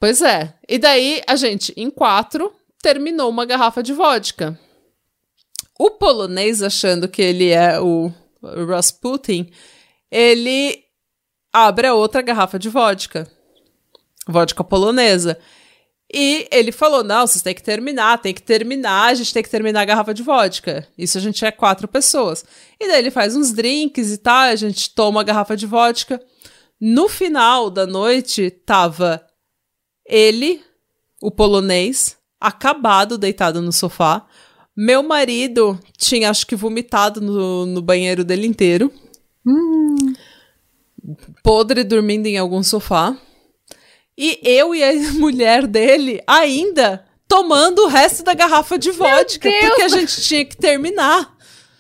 Pois é. E daí a gente, em quatro, terminou uma garrafa de vodka. O polonês, achando que ele é o Rasputin, ele abre a outra garrafa de vodka. Vodka polonesa. E ele falou: não, vocês têm que terminar, tem que terminar, a gente tem que terminar a garrafa de vodka. Isso a gente é quatro pessoas. E daí ele faz uns drinks e tal, a gente toma a garrafa de vodka. No final da noite, tava ele, o polonês, acabado, deitado no sofá. Meu marido tinha, acho que, vomitado no, no banheiro dele inteiro. Hum. Podre dormindo em algum sofá. E eu e a <laughs> mulher dele ainda tomando o resto da garrafa de vodka. Porque a gente tinha que terminar.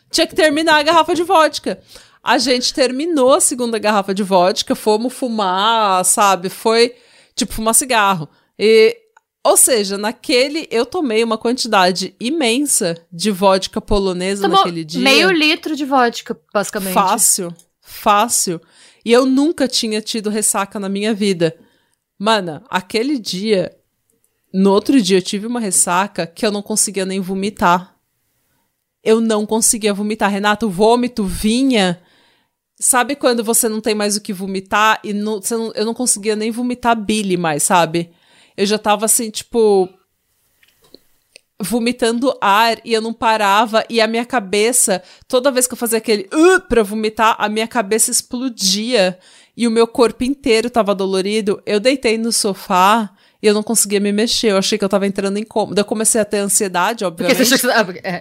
Tinha que terminar a garrafa de vodka. A gente terminou a segunda garrafa de vodka, fomos fumar, sabe? Foi tipo fumar cigarro. E, ou seja, naquele eu tomei uma quantidade imensa de vodka polonesa Tomou naquele dia. Meio litro de vodka, basicamente. Fácil, fácil. E eu nunca tinha tido ressaca na minha vida. Mana, aquele dia, no outro dia eu tive uma ressaca que eu não conseguia nem vomitar. Eu não conseguia vomitar. Renato, o vômito vinha. Sabe quando você não tem mais o que vomitar e não, não, eu não conseguia nem vomitar bile mais, sabe? Eu já tava assim, tipo, vomitando ar e eu não parava e a minha cabeça, toda vez que eu fazia aquele uh, pra vomitar, a minha cabeça explodia e o meu corpo inteiro tava dolorido. Eu deitei no sofá e eu não conseguia me mexer. Eu achei que eu tava entrando em coma. Daí eu comecei a ter ansiedade, obviamente. Porque você,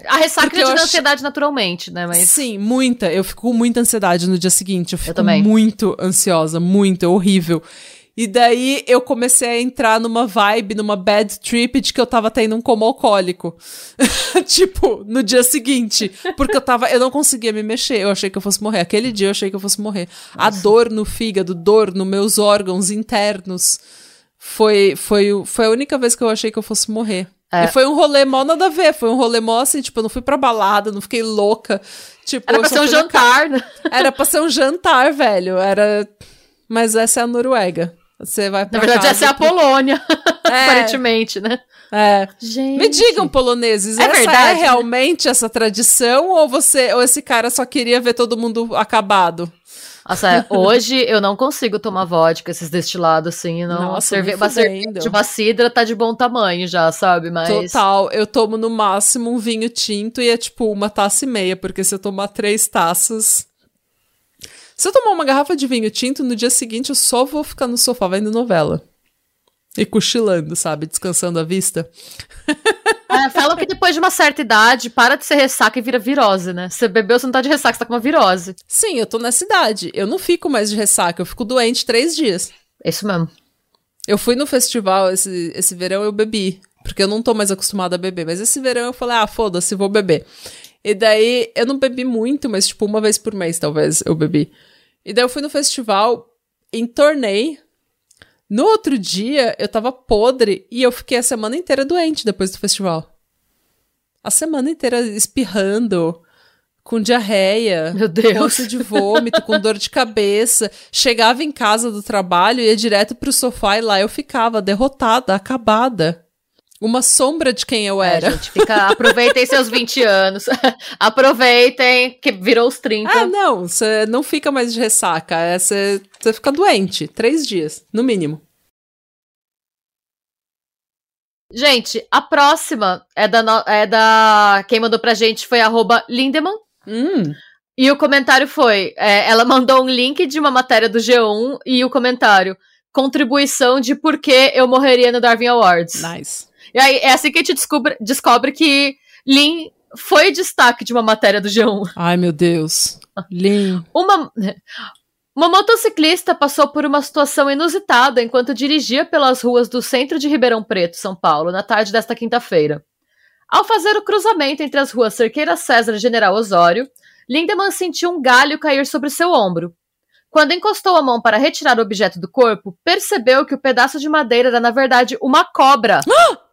a ressaca te dá ach... ansiedade naturalmente, né? Mas... Sim, muita. Eu fico com muita ansiedade no dia seguinte. Eu fico eu muito ansiosa, muito, é horrível. E daí eu comecei a entrar numa vibe, numa bad trip de que eu tava tendo um coma alcoólico. <laughs> tipo, no dia seguinte. Porque eu tava. Eu não conseguia me mexer. Eu achei que eu fosse morrer. Aquele dia eu achei que eu fosse morrer. Nossa. A dor no fígado, dor nos meus órgãos internos. Foi, foi, foi a única vez que eu achei que eu fosse morrer. É. E foi um rolê mó nada a ver. Foi um rolê mó assim, tipo, eu não fui pra balada, não fiquei louca. Tipo, Era pra ser um jantar, né? Era pra ser um jantar, velho. Era. Mas essa é a Noruega. Você vai Na verdade, essa é a Polônia, <laughs> é. aparentemente, né? É. Gente. Me digam, poloneses, é essa verdade, é realmente né? essa tradição ou você ou esse cara só queria ver todo mundo acabado? Nossa, é, hoje eu não consigo tomar vodka, esses destilados assim, não. Nossa, cerve uma cerveja de uma cidra tá de bom tamanho já, sabe? Mas Total, eu tomo no máximo um vinho tinto e é tipo uma taça e meia, porque se eu tomar três taças, se eu tomar uma garrafa de vinho tinto, no dia seguinte eu só vou ficar no sofá vendo novela. E cochilando, sabe? Descansando a vista. <laughs> É, falam que depois de uma certa idade, para de ser ressaca e vira virose, né? Você bebeu, você não tá de ressaca, você tá com uma virose. Sim, eu tô nessa idade. Eu não fico mais de ressaca, eu fico doente três dias. Isso mesmo. Eu fui no festival esse, esse verão, eu bebi. Porque eu não tô mais acostumada a beber. Mas esse verão eu falei, ah, foda-se, vou beber. E daí, eu não bebi muito, mas tipo, uma vez por mês, talvez, eu bebi. E daí eu fui no festival, entornei. No outro dia, eu tava podre e eu fiquei a semana inteira doente depois do festival. A semana inteira espirrando, com diarreia, Meu Deus. com de vômito, com dor de cabeça. Chegava em casa do trabalho, ia direto pro sofá e lá eu ficava derrotada, acabada uma sombra de quem eu era. É, gente, fica, aproveitem seus 20 anos. <laughs> aproveitem que virou os 30. Ah, não, você não fica mais de ressaca, é, você, fica doente, três dias, no mínimo. Gente, a próxima é da, é da. Quem mandou pra gente foi arroba Lindemann. Hum. E o comentário foi: é, ela mandou um link de uma matéria do G1 e o comentário: contribuição de por que eu morreria no Darwin Awards. Nice. E aí é assim que a gente descobre, descobre que Lin foi destaque de uma matéria do G1. Ai, meu Deus. Lin. Uma, uma motociclista passou por uma situação inusitada enquanto dirigia pelas ruas do centro de Ribeirão Preto, São Paulo, na tarde desta quinta-feira. Ao fazer o cruzamento entre as ruas Cerqueira César e General Osório, Lindemann sentiu um galho cair sobre seu ombro. Quando encostou a mão para retirar o objeto do corpo, percebeu que o pedaço de madeira era, na verdade, uma cobra. <gasps> <gasps>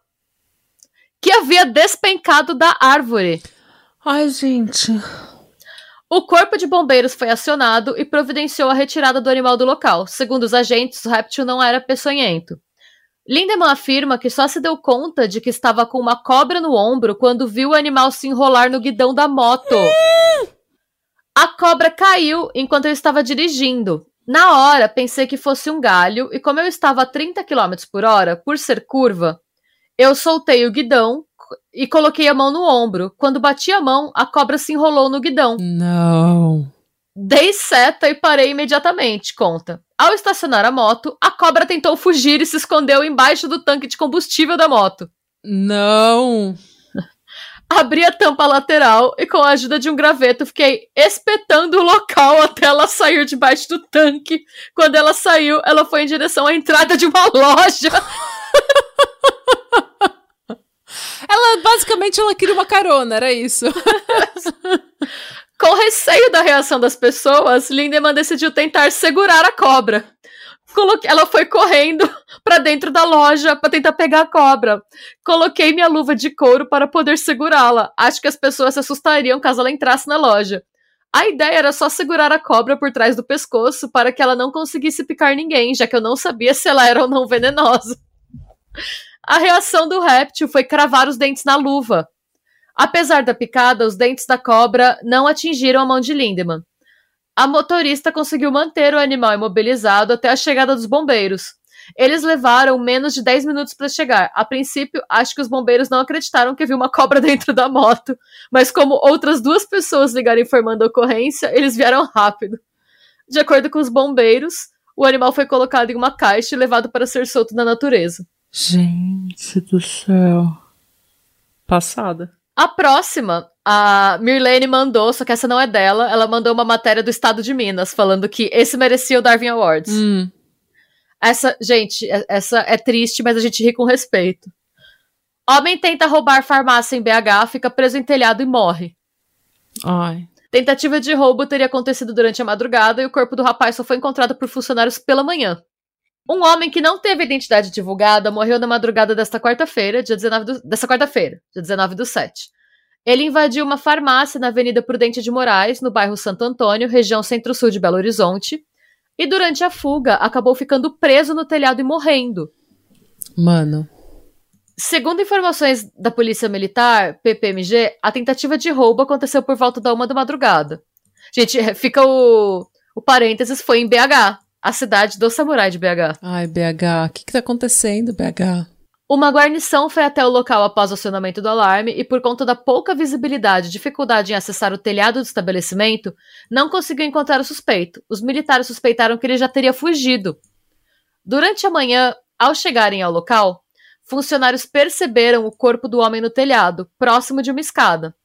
que havia despencado da árvore. Ai, gente. O corpo de bombeiros foi acionado e providenciou a retirada do animal do local. Segundo os agentes, o réptil não era peçonhento. Lindemann afirma que só se deu conta de que estava com uma cobra no ombro quando viu o animal se enrolar no guidão da moto. A cobra caiu enquanto eu estava dirigindo. Na hora, pensei que fosse um galho, e como eu estava a 30 km por hora, por ser curva, eu soltei o guidão e coloquei a mão no ombro. Quando bati a mão, a cobra se enrolou no guidão. Não. Dei seta e parei imediatamente, conta. Ao estacionar a moto, a cobra tentou fugir e se escondeu embaixo do tanque de combustível da moto. Não. Abri a tampa lateral e, com a ajuda de um graveto, fiquei espetando o local até ela sair debaixo do tanque. Quando ela saiu, ela foi em direção à entrada de uma loja. <laughs> basicamente, ela queria uma carona, era isso. <laughs> com receio da reação das pessoas, Lindemann decidiu tentar segurar a cobra. Ela foi correndo para dentro da loja para tentar pegar a cobra. Coloquei minha luva de couro para poder segurá-la. Acho que as pessoas se assustariam caso ela entrasse na loja. A ideia era só segurar a cobra por trás do pescoço para que ela não conseguisse picar ninguém, já que eu não sabia se ela era ou não venenosa. A reação do réptil foi cravar os dentes na luva. Apesar da picada, os dentes da cobra não atingiram a mão de Lindemann. A motorista conseguiu manter o animal imobilizado até a chegada dos bombeiros. Eles levaram menos de 10 minutos para chegar. A princípio, acho que os bombeiros não acreditaram que viu uma cobra <laughs> dentro da moto, mas como outras duas pessoas ligaram informando a ocorrência, eles vieram rápido. De acordo com os bombeiros, o animal foi colocado em uma caixa e levado para ser solto na natureza. Gente do céu. Passada. A próxima, a Mirlene mandou, só que essa não é dela, ela mandou uma matéria do estado de Minas, falando que esse merecia o Darwin Awards. Hum. Essa, gente, essa é triste, mas a gente ri com respeito. Homem tenta roubar farmácia em BH, fica preso em telhado e morre. Ai. Tentativa de roubo teria acontecido durante a madrugada e o corpo do rapaz só foi encontrado por funcionários pela manhã. Um homem que não teve identidade divulgada morreu na madrugada desta quarta-feira, dia 19 do, dessa quarta-feira, dia 19 do 7. Ele invadiu uma farmácia na Avenida Prudente de Moraes, no bairro Santo Antônio, região centro-sul de Belo Horizonte, e durante a fuga acabou ficando preso no telhado e morrendo. Mano. Segundo informações da Polícia Militar, PPMG, a tentativa de roubo aconteceu por volta da uma da madrugada. Gente, <laughs> fica o, o parênteses, foi em BH, a cidade do samurai de BH. Ai, BH, o que, que tá acontecendo, BH? Uma guarnição foi até o local após o acionamento do alarme e, por conta da pouca visibilidade e dificuldade em acessar o telhado do estabelecimento, não conseguiu encontrar o suspeito. Os militares suspeitaram que ele já teria fugido. Durante a manhã, ao chegarem ao local, funcionários perceberam o corpo do homem no telhado, próximo de uma escada.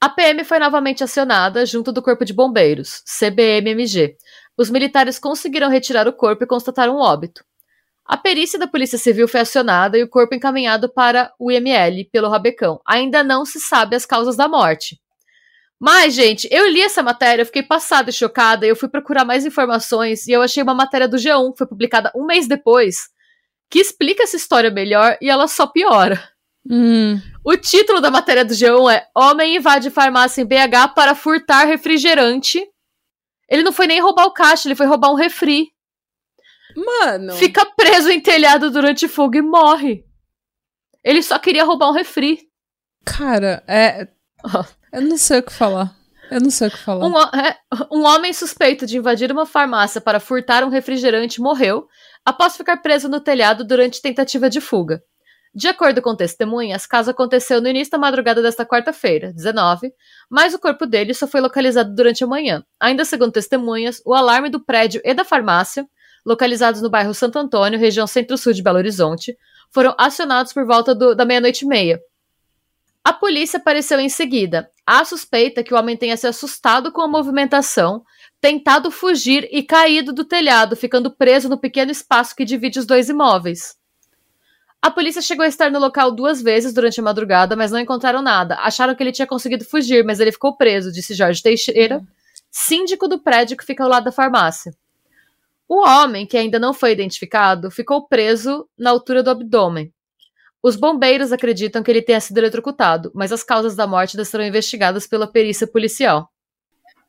A PM foi novamente acionada junto do Corpo de Bombeiros, CBMMG, os militares conseguiram retirar o corpo e constatar um óbito. A perícia da Polícia Civil foi acionada e o corpo encaminhado para o IML pelo Rabecão. Ainda não se sabe as causas da morte. Mas, gente, eu li essa matéria, fiquei passada e chocada, eu fui procurar mais informações e eu achei uma matéria do G1, que foi publicada um mês depois, que explica essa história melhor e ela só piora. Hum. O título da matéria do G1 é Homem invade farmácia em BH para furtar refrigerante ele não foi nem roubar o caixa, ele foi roubar um refri. Mano. Fica preso em telhado durante fogo e morre. Ele só queria roubar um refri. Cara, é. <laughs> Eu não sei o que falar. Eu não sei o que falar. Um, é, um homem suspeito de invadir uma farmácia para furtar um refrigerante morreu após ficar preso no telhado durante tentativa de fuga. De acordo com testemunhas, caso aconteceu no início da madrugada desta quarta-feira, 19, mas o corpo dele só foi localizado durante a manhã. Ainda segundo testemunhas, o alarme do prédio e da farmácia, localizados no bairro Santo Antônio, região centro-sul de Belo Horizonte, foram acionados por volta do, da meia-noite e meia. A polícia apareceu em seguida. Há suspeita que o homem tenha se assustado com a movimentação, tentado fugir e caído do telhado, ficando preso no pequeno espaço que divide os dois imóveis. A polícia chegou a estar no local duas vezes durante a madrugada, mas não encontraram nada. Acharam que ele tinha conseguido fugir, mas ele ficou preso, disse Jorge Teixeira, síndico do prédio que fica ao lado da farmácia. O homem, que ainda não foi identificado, ficou preso na altura do abdômen. Os bombeiros acreditam que ele tenha sido eletrocutado, mas as causas da morte ainda serão investigadas pela perícia policial.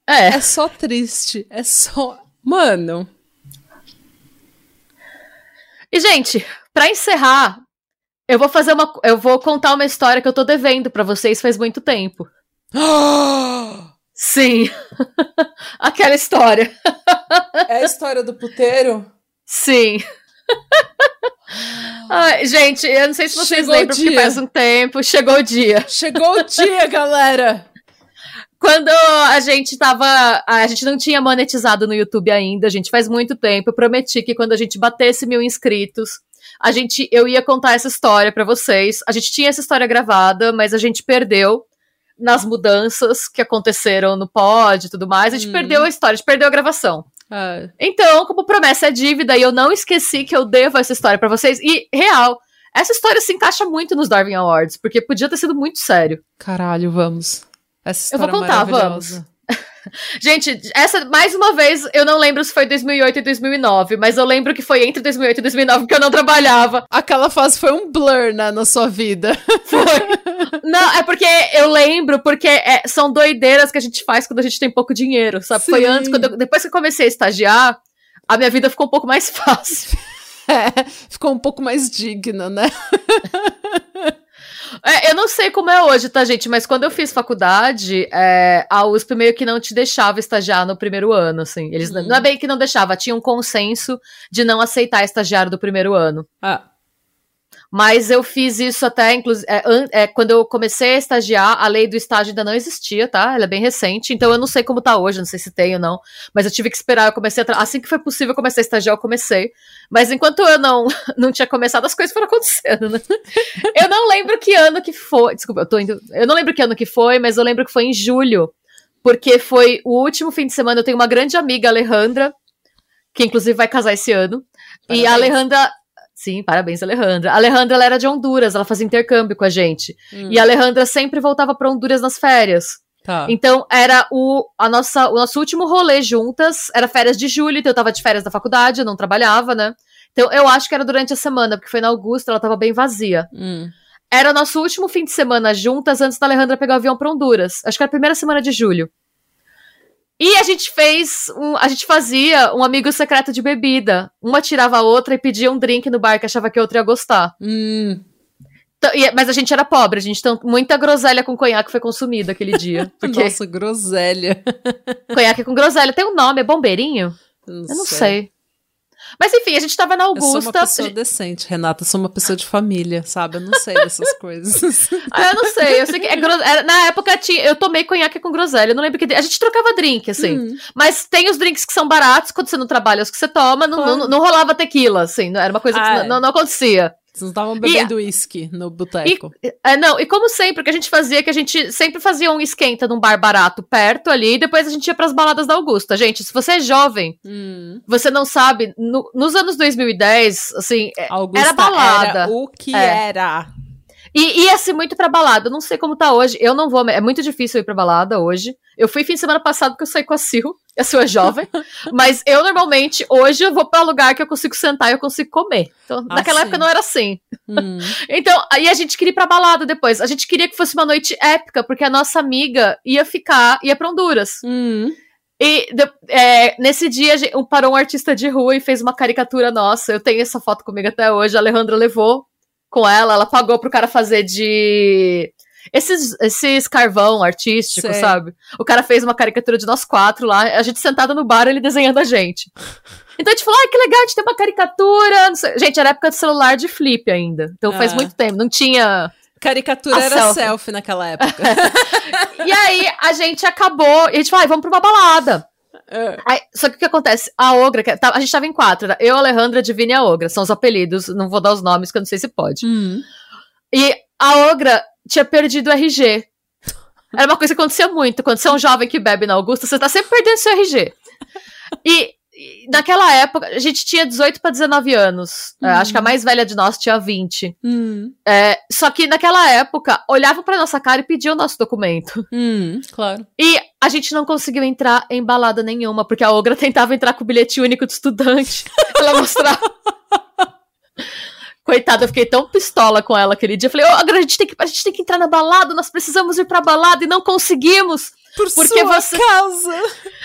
É. É só triste. É só. Mano. E, gente, para encerrar, eu vou fazer uma. Eu vou contar uma história que eu tô devendo para vocês faz muito tempo. <gasps> Sim. <laughs> Aquela história. É a história do puteiro? Sim. <laughs> Ai, gente, eu não sei se vocês Chegou lembram, porque faz um tempo. Chegou o dia. Chegou o dia, galera! Quando a gente tava. A gente não tinha monetizado no YouTube ainda, gente, faz muito tempo. Eu prometi que quando a gente batesse mil inscritos, a gente, eu ia contar essa história pra vocês. A gente tinha essa história gravada, mas a gente perdeu nas mudanças que aconteceram no pod e tudo mais. A gente Hum. perdeu a história, a gente perdeu a gravação. Ah, Então, como promessa é dívida, e eu não esqueci que eu devo essa história pra vocês. E, real, essa história se encaixa muito nos Darwin Awards, porque podia ter sido muito sério. caralho, vamos. Essa Eu vou história contar, maravilhosa. <laughs> Gente, essa, mais uma vez, eu não lembro se foi 2008 e 2009, mas eu lembro que foi entre 2008 e 2009 que eu não trabalhava. Aquela fase foi um blur né, na sua vida. Foi. <laughs> não, é porque eu lembro, porque é- são doideiras que a gente faz quando a gente tem pouco dinheiro, sabe? Foi Sim. antes, quando eu- depois que eu comecei a estagiar, a minha vida ficou um pouco mais <laughs> fácil. É, ficou um pouco mais digna, né? É, eu não sei como é hoje, tá, gente? Mas quando eu fiz faculdade, é, a USP meio que não te deixava estagiar no primeiro ano, assim. Eles Hum. não é bem que não deixava, tinha um consenso de não aceitar estagiário do primeiro ano. Ah, Mas eu fiz isso até, inclusive, é, é, quando eu comecei a estagiar, a lei do estágio ainda não existia, tá? Ela é bem recente, então eu não sei como tá hoje, não sei se tem ou não. Mas eu tive que esperar, eu comecei a Assim que foi possível, eu comecei a estagiar, eu comecei. Mas enquanto eu não, <laughs> não tinha começado, as coisas foram acontecendo, né? Eu não lembro que ano que foi. Desculpa, eu tô indo. Eu não lembro que ano que foi, mas eu lembro que foi em julho. Porque foi o último fim de semana. Eu tenho uma grande amiga, Alejandra, que inclusive vai casar esse ano. E a Parabéns. Alejandra. Sim, parabéns, Alejandra. A Alejandra ela era de Honduras, ela fazia intercâmbio com a gente. hum, E a Alejandra sempre voltava pra Honduras nas férias. tá. Então era o, a nossa, o nosso último rolê juntas, era férias de julho, então eu tava de férias da faculdade, eu não trabalhava, né? Então eu acho que era durante a semana, porque foi na Augusta, ela tava bem vazia. Hum, Era o nosso último fim de semana juntas antes da Alejandra pegar o avião pra Honduras. Acho que era a primeira semana de julho. E a gente fez, um, a gente fazia um amigo secreto de bebida. Uma tirava a outra e pedia um drink no bar que achava que a outra ia gostar. hum. E- mas a gente era pobre, a gente então muita groselha com conhaque foi consumida aquele dia. <laughs> Porque Nossa, groselha. <laughs> conhaque com groselha tem um nome, é bombeirinho? Eu não sei. Mas enfim, a gente tava na Eu sou uma Augusta. pessoa decente, Renata. Eu sou uma pessoa de família, sabe? Eu não sei dessas coisas. <laughs> Ah, eu não sei, eu sei que é gro... era- na época tinha, eu tomei conhaque com groselha, eu não lembro que a gente trocava drink assim. Hum, Mas tem os drinks que são baratos quando você não trabalha, os que você toma, não, não, não rolava tequila, assim, era uma coisa que Ah, é. não, não acontecia. Vocês não estavam bebendo uísque no boteco. É, não, e como sempre, o que a gente fazia, é que a gente sempre fazia um esquenta num bar barato perto ali, e depois a gente ia pras baladas da Augusta. Gente, se você é jovem, Hum. você não sabe, no- nos anos 2010, assim, é- Augusta era balada. era o que É. era. E ia-se muito pra balada. Eu não sei como tá hoje. Eu não vou. É muito difícil ir pra balada hoje. Eu fui fim de semana passado porque eu saí com a Sil. Sil é jovem. <laughs> mas eu normalmente, hoje, eu vou pra lugar que eu consigo sentar e eu consigo comer. Então, Ah, naquela sim. época não era assim. Hum. <laughs> Então, aí a gente queria ir pra balada depois. A gente queria que fosse uma noite épica, porque a nossa amiga ia ficar, ia pra Honduras. Hum. E de- é, nesse dia gente- parou um artista de rua e fez uma caricatura nossa. Eu tenho essa foto comigo até hoje. A Alejandra levou com ela, ela pagou pro cara fazer de. Esses, esses carvão artístico, Sei. sabe? O cara fez uma caricatura de nós quatro lá, a gente sentada no bar, ele desenhando a gente. <laughs> Então a gente falou, ai, que legal, a gente tem uma caricatura. Gente, era época de celular de flip ainda. Então faz Ah. muito tempo, não tinha. Caricatura A era selfie. selfie. naquela <laughs> época. E aí a gente acabou, e a gente falou, ai, vamos pra uma balada. É. Aí, só que o que acontece? A Ogra, que- tá- a gente tava em quatro, era eu, Alejandra, Divina e a Ogra. São os apelidos, não vou dar os nomes, que eu não sei se pode. Hum. E a Ogra tinha perdido o RG. Era uma coisa que acontecia muito. Quando você é um jovem que bebe na Augusta, você tá sempre perdendo seu RG. E, e naquela época, a gente tinha 18 pra 19 anos. É, Uhum. acho que a mais velha de nós tinha 20. Hum. É, só que naquela época, olhavam pra nossa cara e pediam o nosso documento. Hum. Claro. E a gente não conseguiu entrar em balada nenhuma, porque a Ogra <laughs> tentava entrar com o bilhete único de estudante. Ela mostrava. Coitada, eu fiquei tão pistola com ela aquele dia. Eu falei, ô, Ogra, a gente, tem que, a gente tem que entrar na balada, nós precisamos ir pra balada e não conseguimos. Por Porque sua você- causa.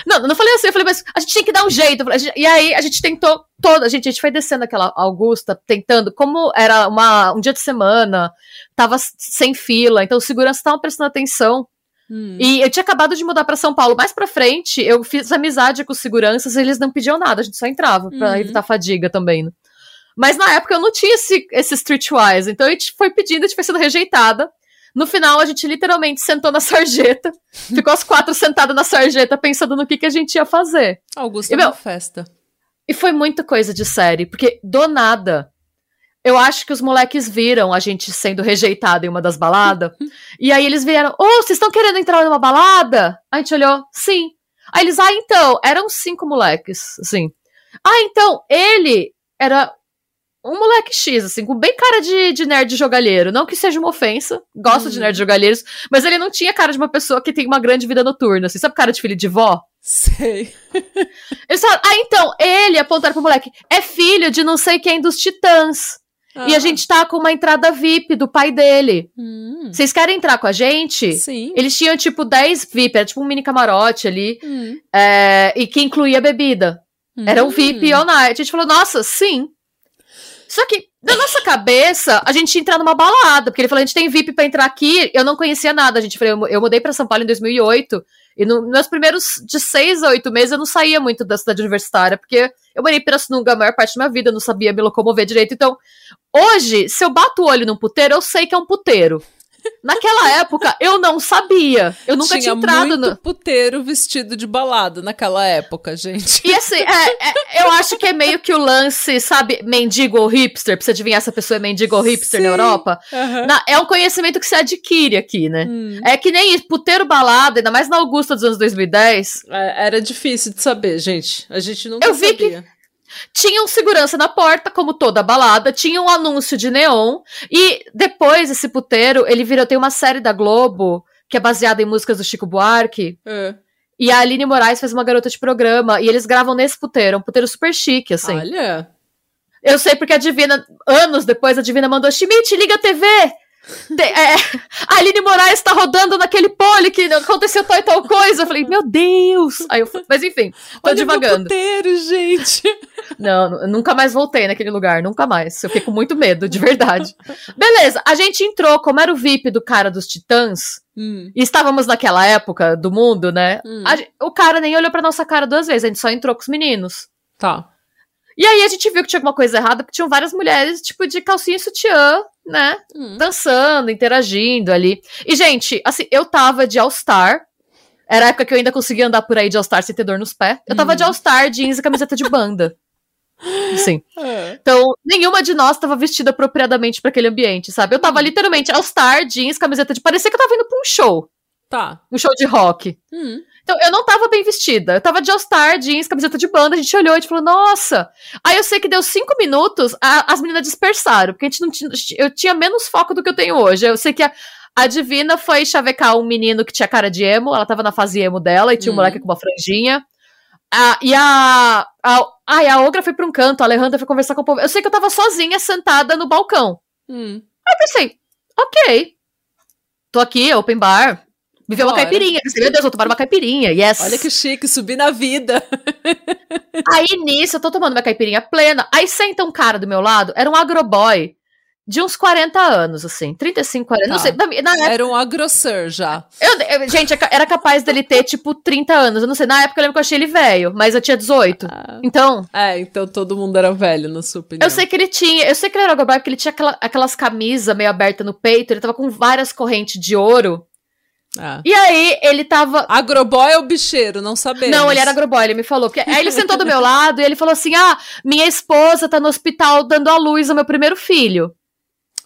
Não, não falei assim, eu falei, mas a gente tem que dar um jeito. Gente- E aí a gente tentou toda, a gente, a gente foi descendo aquela Augusta, tentando, como era uma, um dia de semana, tava sem fila, então os seguranças estavam prestando atenção. Hum. E eu tinha acabado de mudar para São Paulo. Mais pra frente, eu fiz amizade com os seguranças, eles não pediam nada, a gente só entrava pra uhum. evitar fadiga também. Né? Mas na época eu não tinha esse, esse streetwise, então a gente foi pedindo, a gente foi sendo rejeitada. No final, a gente literalmente sentou na <laughs> sarjeta, ficou as quatro sentadas na sarjeta pensando no que, que a gente ia fazer. Augusto e, meu, festa. E foi muita coisa de série, porque do nada, eu acho que os moleques viram a gente sendo rejeitado em uma das baladas, <laughs> e aí eles vieram, ô, oh, vocês estão querendo entrar numa balada? A gente olhou, sim. Aí eles, ah, então, eram cinco moleques, assim. Ah, então, ele era um moleque X, assim, com bem cara de, de nerd jogalheiro. Não que seja uma ofensa, gosto de hum. nerd jogalheiros, mas ele não tinha cara de uma pessoa que tem uma grande vida noturna, assim, sabe cara de filho de vó? Sei. <laughs> Eles falaram, ah, então, ele, apontaram pro moleque, é filho de não sei quem dos titãs. Ah. E a ah. gente tá com uma entrada VIP do pai dele. Hum. Vocês querem entrar com a gente? Sim. Eles tinham, tipo, 10 VIP, era tipo um mini camarote ali, hum. é, e que incluía bebida. Hum. Era um VIP all night. A gente falou, nossa, sim. Só que, na nossa cabeça, a gente ia entrar numa balada, porque ele falou, a gente tem VIP pra entrar aqui, eu não conhecia nada, a gente falou, eu, mudei para São Paulo em 2008, e no, nos primeiros de seis a oito meses eu não saía muito da cidade universitária, porque eu morei em Pirassununga a maior parte da minha vida, eu não sabia me locomover direito, então, hoje, se eu bato o olho num puteiro, eu sei que é um puteiro. Naquela época, eu não sabia. Eu nunca tinha, tinha entrado muito no. puteiro vestido de balada naquela época, gente. E assim, é, é, eu acho que é meio que o lance, sabe, mendigo ou hipster, pra você adivinhar se a pessoa é mendigo ou hipster Sim. na Europa. Uhum. Na, é um conhecimento que se adquire aqui, né? Hum. É que nem puteiro balada, ainda mais na Augusta dos anos 2010. É, era difícil de saber, gente. A gente nunca eu sabia. Vi que tinha um segurança na porta, como toda balada, tinha um anúncio de neon, e depois esse puteiro, ele virou, tem uma série da Globo, que é baseada em músicas do Chico Buarque, é. e a Aline Moraes faz uma garota de programa, e eles gravam nesse puteiro, um puteiro super chique, assim. Olha! Eu sei porque a Divina, anos depois, a Divina mandou, Schmidt, liga a TV! É, a Aline Moraes tá rodando naquele pole que aconteceu tal e tal coisa. Eu falei, meu Deus! Aí eu, mas enfim, tô Olha divagando. Puteiro, gente! <laughs> Não, nunca mais voltei naquele lugar, nunca mais. Eu fiquei com muito medo, de verdade. Beleza, a gente entrou, como era o VIP do cara dos Titãs, hum. e estávamos naquela época do mundo, né? Hum. A, o cara nem olhou pra nossa cara duas vezes, a gente só entrou com os meninos. Tá. E aí a gente viu que tinha alguma coisa errada, porque tinham várias mulheres, tipo, de calcinha e sutiã, né? Hum. Dançando, interagindo ali. E, gente, assim, eu tava de All-Star. Era a época que eu ainda conseguia andar por aí de All-Star sem ter dor nos pés. Eu tava hum. de All-Star, jeans e camiseta de banda. <laughs> Sim. É. Então, nenhuma de nós tava vestida apropriadamente para aquele ambiente, sabe? Eu tava hum. literalmente All-Star, jeans, camiseta de. Parecia que eu tava indo pra um show. Tá. Um show de rock. Hum. Então, eu não tava bem vestida. Eu tava de All-Star, jeans, camiseta de banda. A gente olhou e falou, nossa. Aí eu sei que deu cinco minutos, a, as meninas dispersaram, porque a gente não tinha. Eu tinha menos foco do que eu tenho hoje. Eu sei que a, a Divina foi chavecar um menino que tinha cara de emo. Ela tava na fase emo dela e tinha um hum. moleque com uma franjinha. Ah, e a. a ai, a Ogra foi pra um canto, a Alejandra foi conversar com o povo. Eu sei que eu tava sozinha, sentada no balcão. Hum. Aí eu pensei, ok. Tô aqui, open bar. Me uma caipirinha. meu Deus, vou tomar uma caipirinha. Yes. Olha que chique, subir na vida. <laughs> Aí nisso, eu tô tomando minha caipirinha plena. Aí senta um cara do meu lado, era um agroboy de uns 40 anos, assim, 35, 40, tá. não sei. Na, na época, era um agrosser já. Eu, eu, gente, era capaz dele ter, tipo, 30 anos. Eu não sei, na época eu lembro que eu achei ele velho, mas eu tinha 18. Ah. Então. É, então todo mundo era velho, no super. Eu sei que ele tinha, eu sei que ele era agroboy porque ele tinha aquela, aquelas camisas meio abertas no peito, ele tava com várias correntes de ouro. Ah. E aí, ele tava. Agroboy ou bicheiro? Não sabemos. Não, ele era agroboy, ele me falou. Porque... Aí ele sentou do meu lado e ele falou assim: Ah, minha esposa tá no hospital dando à luz ao meu primeiro filho.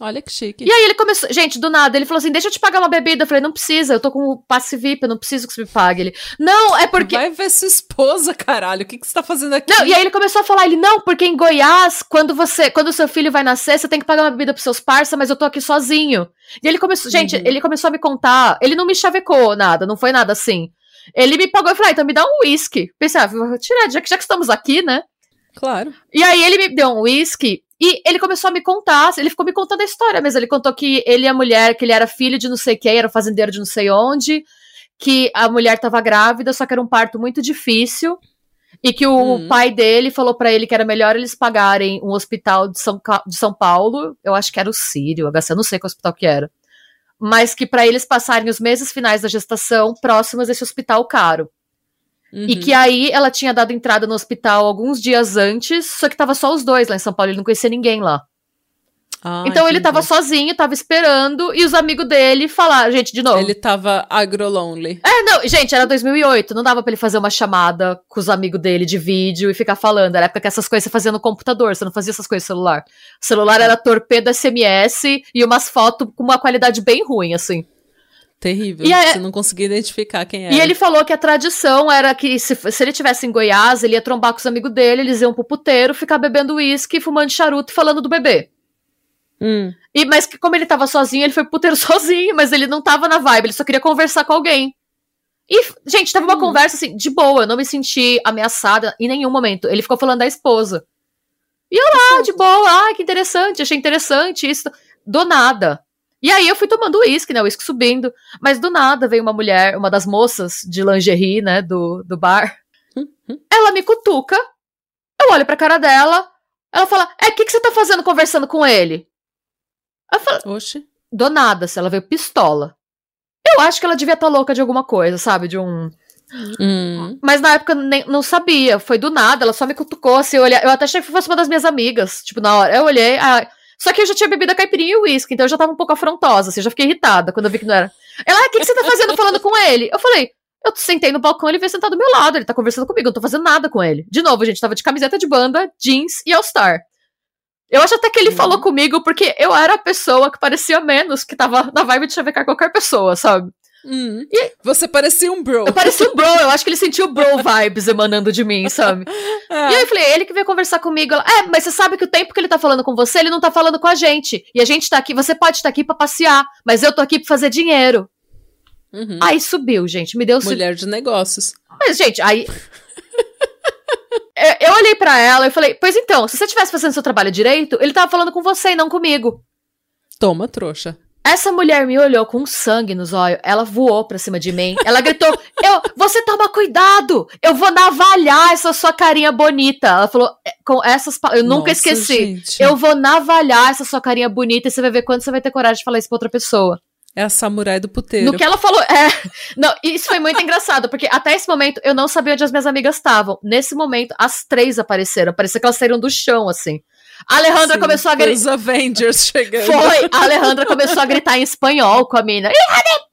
Olha que chique. E aí ele começou. Gente, do nada, ele falou assim: deixa eu te pagar uma bebida. Eu falei, não precisa, eu tô com o passe VIP, eu não preciso que você me pague. Ele, não, é porque. Vai ver sua esposa, caralho. O que, que você tá fazendo aqui? Não, e aí ele começou a falar, ele, não, porque em Goiás, quando você. Quando o seu filho vai nascer, você tem que pagar uma bebida pros seus parceiros, mas eu tô aqui sozinho. E ele começou. Gente, uhum. ele começou a me contar. Ele não me chavecou nada, não foi nada assim. Ele me pagou e falou, ah, então me dá um uísque. Pensei, ah, vou tirar, já que, já que estamos aqui, né? Claro. E aí ele me deu um uísque e ele começou a me contar, ele ficou me contando a história, mas ele contou que ele e a mulher, que ele era filho de não sei quem, era fazendeiro de não sei onde, que a mulher estava grávida, só que era um parto muito difícil, e que o hum. pai dele falou para ele que era melhor eles pagarem um hospital de São, de São Paulo, eu acho que era o Sírio, HC, eu não sei qual hospital que era, mas que pra eles passarem os meses finais da gestação próximos desse hospital caro. E Uhum. que aí ela tinha dado entrada no hospital alguns dias antes, só que tava só os dois lá em São Paulo, ele não conhecia ninguém lá. Ah, então ele entendi. tava sozinho, tava esperando, e os amigos dele falaram, gente, de novo. Ele tava agro-lonely. É, não, gente, era 2008, não dava pra ele fazer uma chamada com os amigos dele de vídeo e ficar falando. Era a época que essas coisas você fazia no computador, você não fazia essas coisas no celular. O celular era torpedo SMS e umas fotos com uma qualidade bem ruim, assim. Terrível. E é- Você não conseguia identificar quem era. E ele falou que a tradição era que se, se ele tivesse em Goiás, ele ia trombar com os amigos dele, eles iam pro puteiro, ficar bebendo uísque, fumando charuto e falando do bebê. Hum. E, mas que como ele tava sozinho, ele foi pro puteiro <laughs> sozinho, mas ele não tava na vibe, ele só queria conversar com alguém. E, gente, teve uma Hum. conversa assim, de boa, eu não me senti ameaçada em nenhum momento. Ele ficou falando da esposa. E eu lá, de boa, ah, que interessante, achei interessante isso. Do nada. E aí eu fui tomando uísque, né, o uísque subindo. Mas do nada veio uma mulher, uma das moças de lingerie, né, do, do bar. Uhum. Ela me cutuca, eu olho pra cara dela, ela fala, é, o que, que você tá fazendo conversando com ele? Eu falo, Oxe. do nada, se ela veio pistola. Eu acho que ela devia estar louca de alguma coisa, sabe? De um. Hum. Mas na época eu nem, não sabia. Foi do nada, ela só me cutucou. Assim, eu, olhei, eu até achei que fosse uma das minhas amigas. Tipo, na hora. Eu olhei. ah, só que eu já tinha bebido a caipirinha e o uísque, então eu já tava um pouco afrontosa, assim, eu já fiquei irritada quando eu vi que não era. Ela, ah, o que, que você tá fazendo falando com ele? Eu falei, eu sentei no balcão, ele veio sentado do meu lado, ele tá conversando comigo, eu não tô fazendo nada com ele. De novo, gente tava de camiseta de banda, jeans e All-Star. Eu acho até que ele Uhum. falou comigo porque eu era a pessoa que parecia menos, que tava na vibe de chavecar qualquer pessoa, sabe? Hum. E- Você parecia um bro. Eu parecia um bro, eu acho que ele sentiu bro vibes emanando de mim, sabe? Ah. <laughs> E aí eu falei, ele que veio conversar comigo. Ela, é, mas você sabe que o tempo que ele tá falando com você, ele não tá falando com a gente. E a gente tá aqui, você pode estar aqui pra passear, mas eu tô aqui pra fazer dinheiro. Uhum. Aí subiu, gente, me deu... Mulher de negócios. Mas, gente, aí... Eu- <laughs> Eu olhei pra ela e falei, pois então, se você estivesse fazendo seu trabalho direito, ele tava falando com você e não comigo. Toma, trouxa. Essa mulher me olhou com sangue nos olhos, ela voou pra cima de mim, ela gritou, <laughs> eu, você toma cuidado, eu vou navalhar essa sua carinha bonita. Ela falou, é, com essas palavras, eu nunca Nossa, esqueci. gente. Eu vou navalhar essa sua carinha bonita e você vai ver quando você vai ter coragem de falar isso pra outra pessoa. É a samurai do puteiro. No que ela falou, é. <laughs> Não, isso foi muito engraçado, porque até esse momento eu não sabia onde as minhas amigas estavam. Nesse momento, as três apareceram. Parecia que elas saíram do chão, assim. A Alejandra Sim, começou a gritar. Os Avengers chegando. Foi! A <laughs> Alejandra começou a gritar em espanhol com a mina.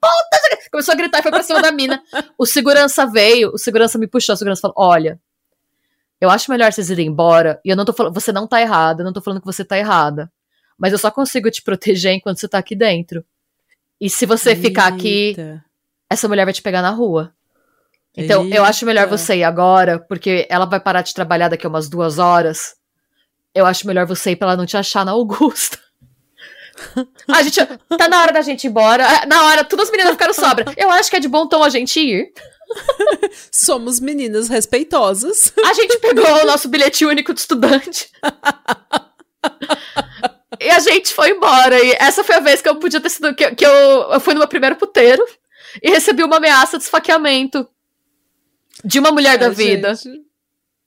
Puta! Começou a gritar e foi pra cima da mina. O segurança veio, o segurança me puxou, o segurança falou: Olha, eu acho melhor vocês irem embora. E eu não tô falando, você não tá errada, eu não tô falando que você tá errada. Mas eu só consigo te proteger enquanto você tá aqui dentro. E se você ficar aqui, Eita. essa mulher vai te pegar na rua. Então, eu acho melhor Eita. você ir agora, porque ela vai parar de trabalhar daqui a umas duas horas. Eu acho melhor você ir pra ela não te achar na Augusta. A gente. Tá na hora da gente ir embora. Na hora, todas as meninas ficaram sobra. Eu acho que é de bom tom a gente ir. <laughs> Somos meninas respeitosas. A gente pegou o nosso bilhete único de estudante. E a gente foi embora. E essa foi a vez que eu podia ter sido. Que, que eu, eu fui no meu primeiro puteiro e recebi uma ameaça de esfaqueamento de uma mulher da Ai, vida. gente,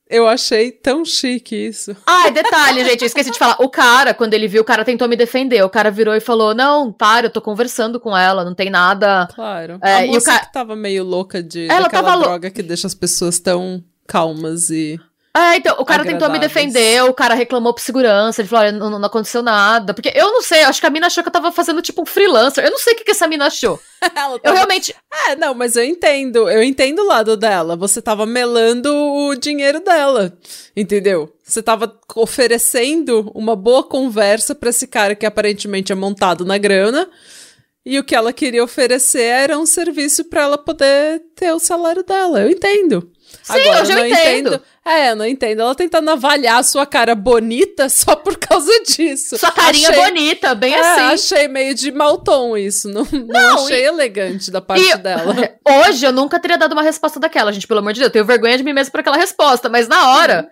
eu achei tão chique isso. <laughs> Ai, detalhe, gente, eu esqueci de falar. O cara, quando ele viu, o cara tentou me defender. O cara virou e falou: Não, para, eu tô conversando com ela, não tem nada. Claro. É, a e o moça ca- que tava meio louca de Ela daquela tava droga que deixa as pessoas tão calmas e É, então, o cara tentou me defender, o cara reclamou pro segurança, ele falou: Olha, não, não aconteceu nada. Porque eu não sei, acho que a mina achou que eu tava fazendo tipo um freelancer. Eu não sei o que, que essa mina achou. <laughs> ela Eu tava- realmente. É, não, mas eu entendo, eu entendo o lado dela. Você tava melando o dinheiro dela, entendeu? Você tava oferecendo uma boa conversa pra esse cara que aparentemente é montado na grana. E o que ela queria oferecer era um serviço pra ela poder ter o salário dela. Eu entendo. Sim, eu já não entendo. É, eu não entendo. Ela tentando avaliar a sua cara bonita <laughs> só por causa disso. Sua carinha Achei- bonita, bem é, assim. achei meio de mau tom isso. Não, não, Não, achei elegante da parte E- dela. <laughs> Hoje eu nunca teria dado uma resposta daquela, gente, pelo amor de Deus. Eu tenho vergonha de mim mesmo por aquela resposta, mas na hora.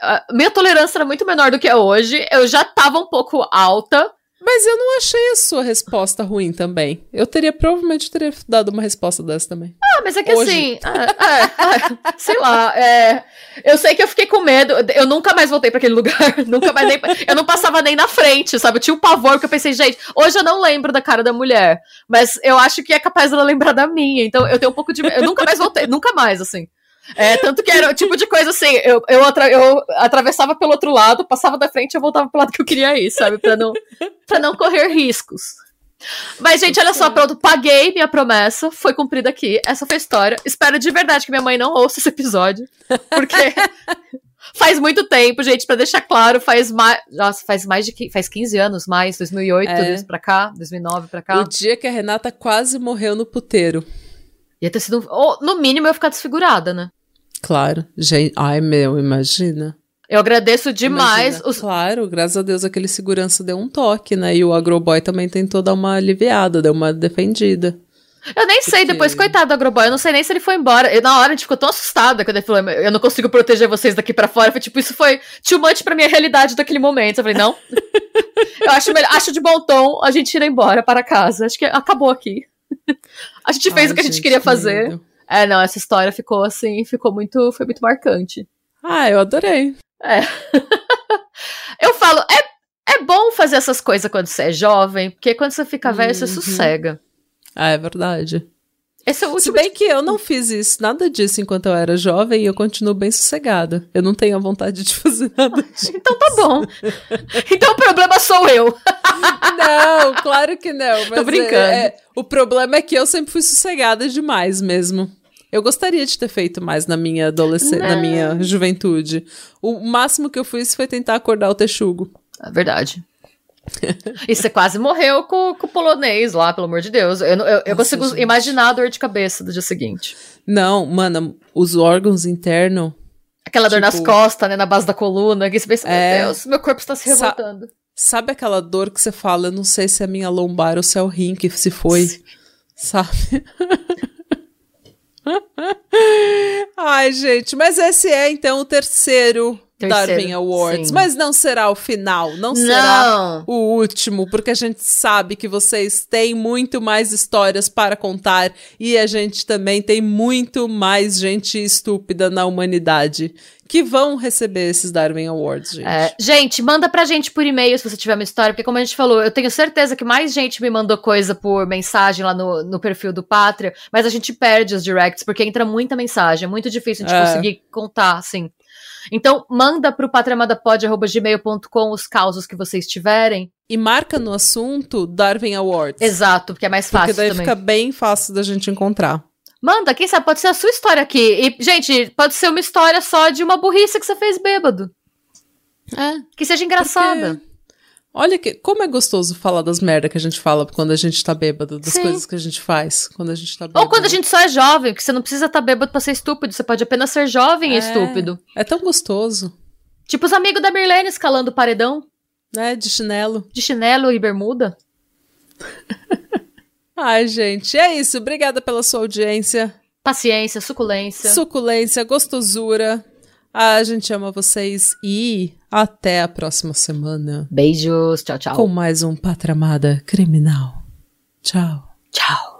a minha tolerância era muito menor do que é hoje. Eu já tava um pouco alta. Mas eu não achei a sua resposta ruim também. Eu teria, provavelmente, teria dado uma resposta dessa também. Ah, mas é que Hoje. assim. É, é, é, sei lá. É, eu sei que eu fiquei com medo. Eu nunca mais voltei para aquele <laughs> lugar. nunca mais nem, Eu não passava nem na frente, sabe? Eu tinha um pavor, porque eu pensei, gente, hoje eu não lembro da cara da mulher. Mas eu acho que é capaz dela lembrar da minha. Então eu tenho um pouco de. Eu nunca mais voltei, nunca mais, assim. É, tanto que era o tipo de coisa assim, eu, eu, atra eu atravessava pelo outro lado, passava da frente e eu voltava pro lado que eu queria ir, sabe? Pra não, pra não correr riscos. Mas, gente, olha só, pronto, paguei minha promessa, foi cumprida aqui. Essa foi a história. Espero de verdade que minha mãe não ouça esse episódio, porque <laughs> faz muito tempo, gente, para deixar claro, faz mais, nossa, faz mais de faz 15 anos mais, 2008, é. pra cá, 2009 pra cá. O dia que a Renata quase morreu no puteiro. Ia ter sido, ou no mínimo eu ia ficar desfigurada, né? Claro, gente, ai meu, imagina. Eu agradeço demais. Os... Claro, graças a Deus aquele segurança deu um toque, né? E o Agroboy também tentou dar uma aliviada, deu uma defendida. Eu nem sei, depois, coitado do Agroboy, eu não sei nem se ele foi embora. Eu, na hora a gente ficou tão assustada quando ele falou, eu não consigo proteger vocês daqui para fora. Foi tipo, isso foi too much pra minha realidade daquele momento. Eu falei, não. <laughs> eu acho, melhor, acho de bom tom a gente ir embora para casa. Acho que acabou aqui. A gente fez Ai, o que a gente, gente queria fazer. É, não, essa história ficou assim, ficou muito, foi muito marcante. Ah, eu adorei. É. <laughs> eu falo, é, é bom fazer essas coisas quando você é jovem, porque quando você fica velho, uhum. você sossega. Ah, é verdade. Esse é o Se bem que eu não fiz isso, nada disso enquanto eu era jovem e eu continuo bem sossegada. Eu não tenho a vontade de <laughs> fazer nada disso. então tá bom. então o problema sou eu. não, claro que não. Tô brincando. É, é, o problema é que eu sempre fui sossegada demais mesmo. Eu gostaria de ter feito mais na minha adolescência, na minha juventude. O máximo que eu fiz foi tentar acordar o texugo. É verdade. <laughs> e você quase morreu com, com, o polonês lá, pelo amor de Deus. Eu, eu, eu Nossa, consigo gente. imaginar a dor de cabeça do dia seguinte. Não, mano, os órgãos internos. Aquela tipo, dor nas tipo, costas, né? Na base da coluna. Que você pensa, é, meu Deus, meu corpo está se revoltando. Sa sabe aquela dor que você fala, eu não sei se é minha lombar ou se é o rim que se foi? Sim. Sabe? <laughs> Ai, gente, mas esse é então o terceiro, terceiro Darwin Awards. Sim. Mas não será o final, não, não será o último, porque a gente sabe que vocês têm muito mais histórias para contar e a gente também tem muito mais gente estúpida na humanidade que vão receber esses Darwin Awards, gente. É, gente, manda pra gente por e-mail se você tiver uma história, porque como a gente falou, eu tenho certeza que mais gente me mandou coisa por mensagem lá no, no perfil do Pátria, mas a gente perde os directs, porque entra muita mensagem, é muito difícil a gente é. conseguir contar, assim. Então, manda pro patriamadapod.gmail.com os causos que vocês tiverem. E marca no assunto Darwin Awards. Exato, porque é mais fácil Porque daí também. fica bem fácil da gente encontrar. Manda, quem sabe pode ser a sua história aqui. E, gente, pode ser uma história só de uma burrice que você fez bêbado. É. Que seja engraçada. Porque... Olha que, como é gostoso falar das merdas que a gente fala quando a gente tá bêbado, das Sim. coisas que a gente faz quando a gente tá bêbado. Ou quando a gente só é jovem, que você não precisa estar tá bêbado pra ser estúpido, você pode apenas ser jovem é, e estúpido. É tão gostoso. Tipo os amigos da Mirlene escalando o paredão. É, de chinelo. De chinelo e bermuda. <laughs> Ai, gente, é isso. Obrigada pela sua audiência. Paciência, suculência. Suculência, gostosura. A gente ama vocês e até a próxima semana. Beijos, tchau, tchau. Com mais um Patramada Criminal. Tchau. Tchau.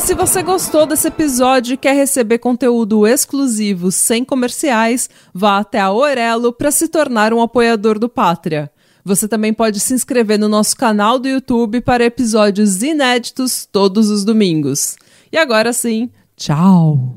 se você gostou desse episódio e quer receber conteúdo exclusivo sem comerciais, vá até a Orelo para se tornar um apoiador do Pátria. Você também pode se inscrever no nosso canal do YouTube para episódios inéditos todos os domingos. E agora sim, tchau!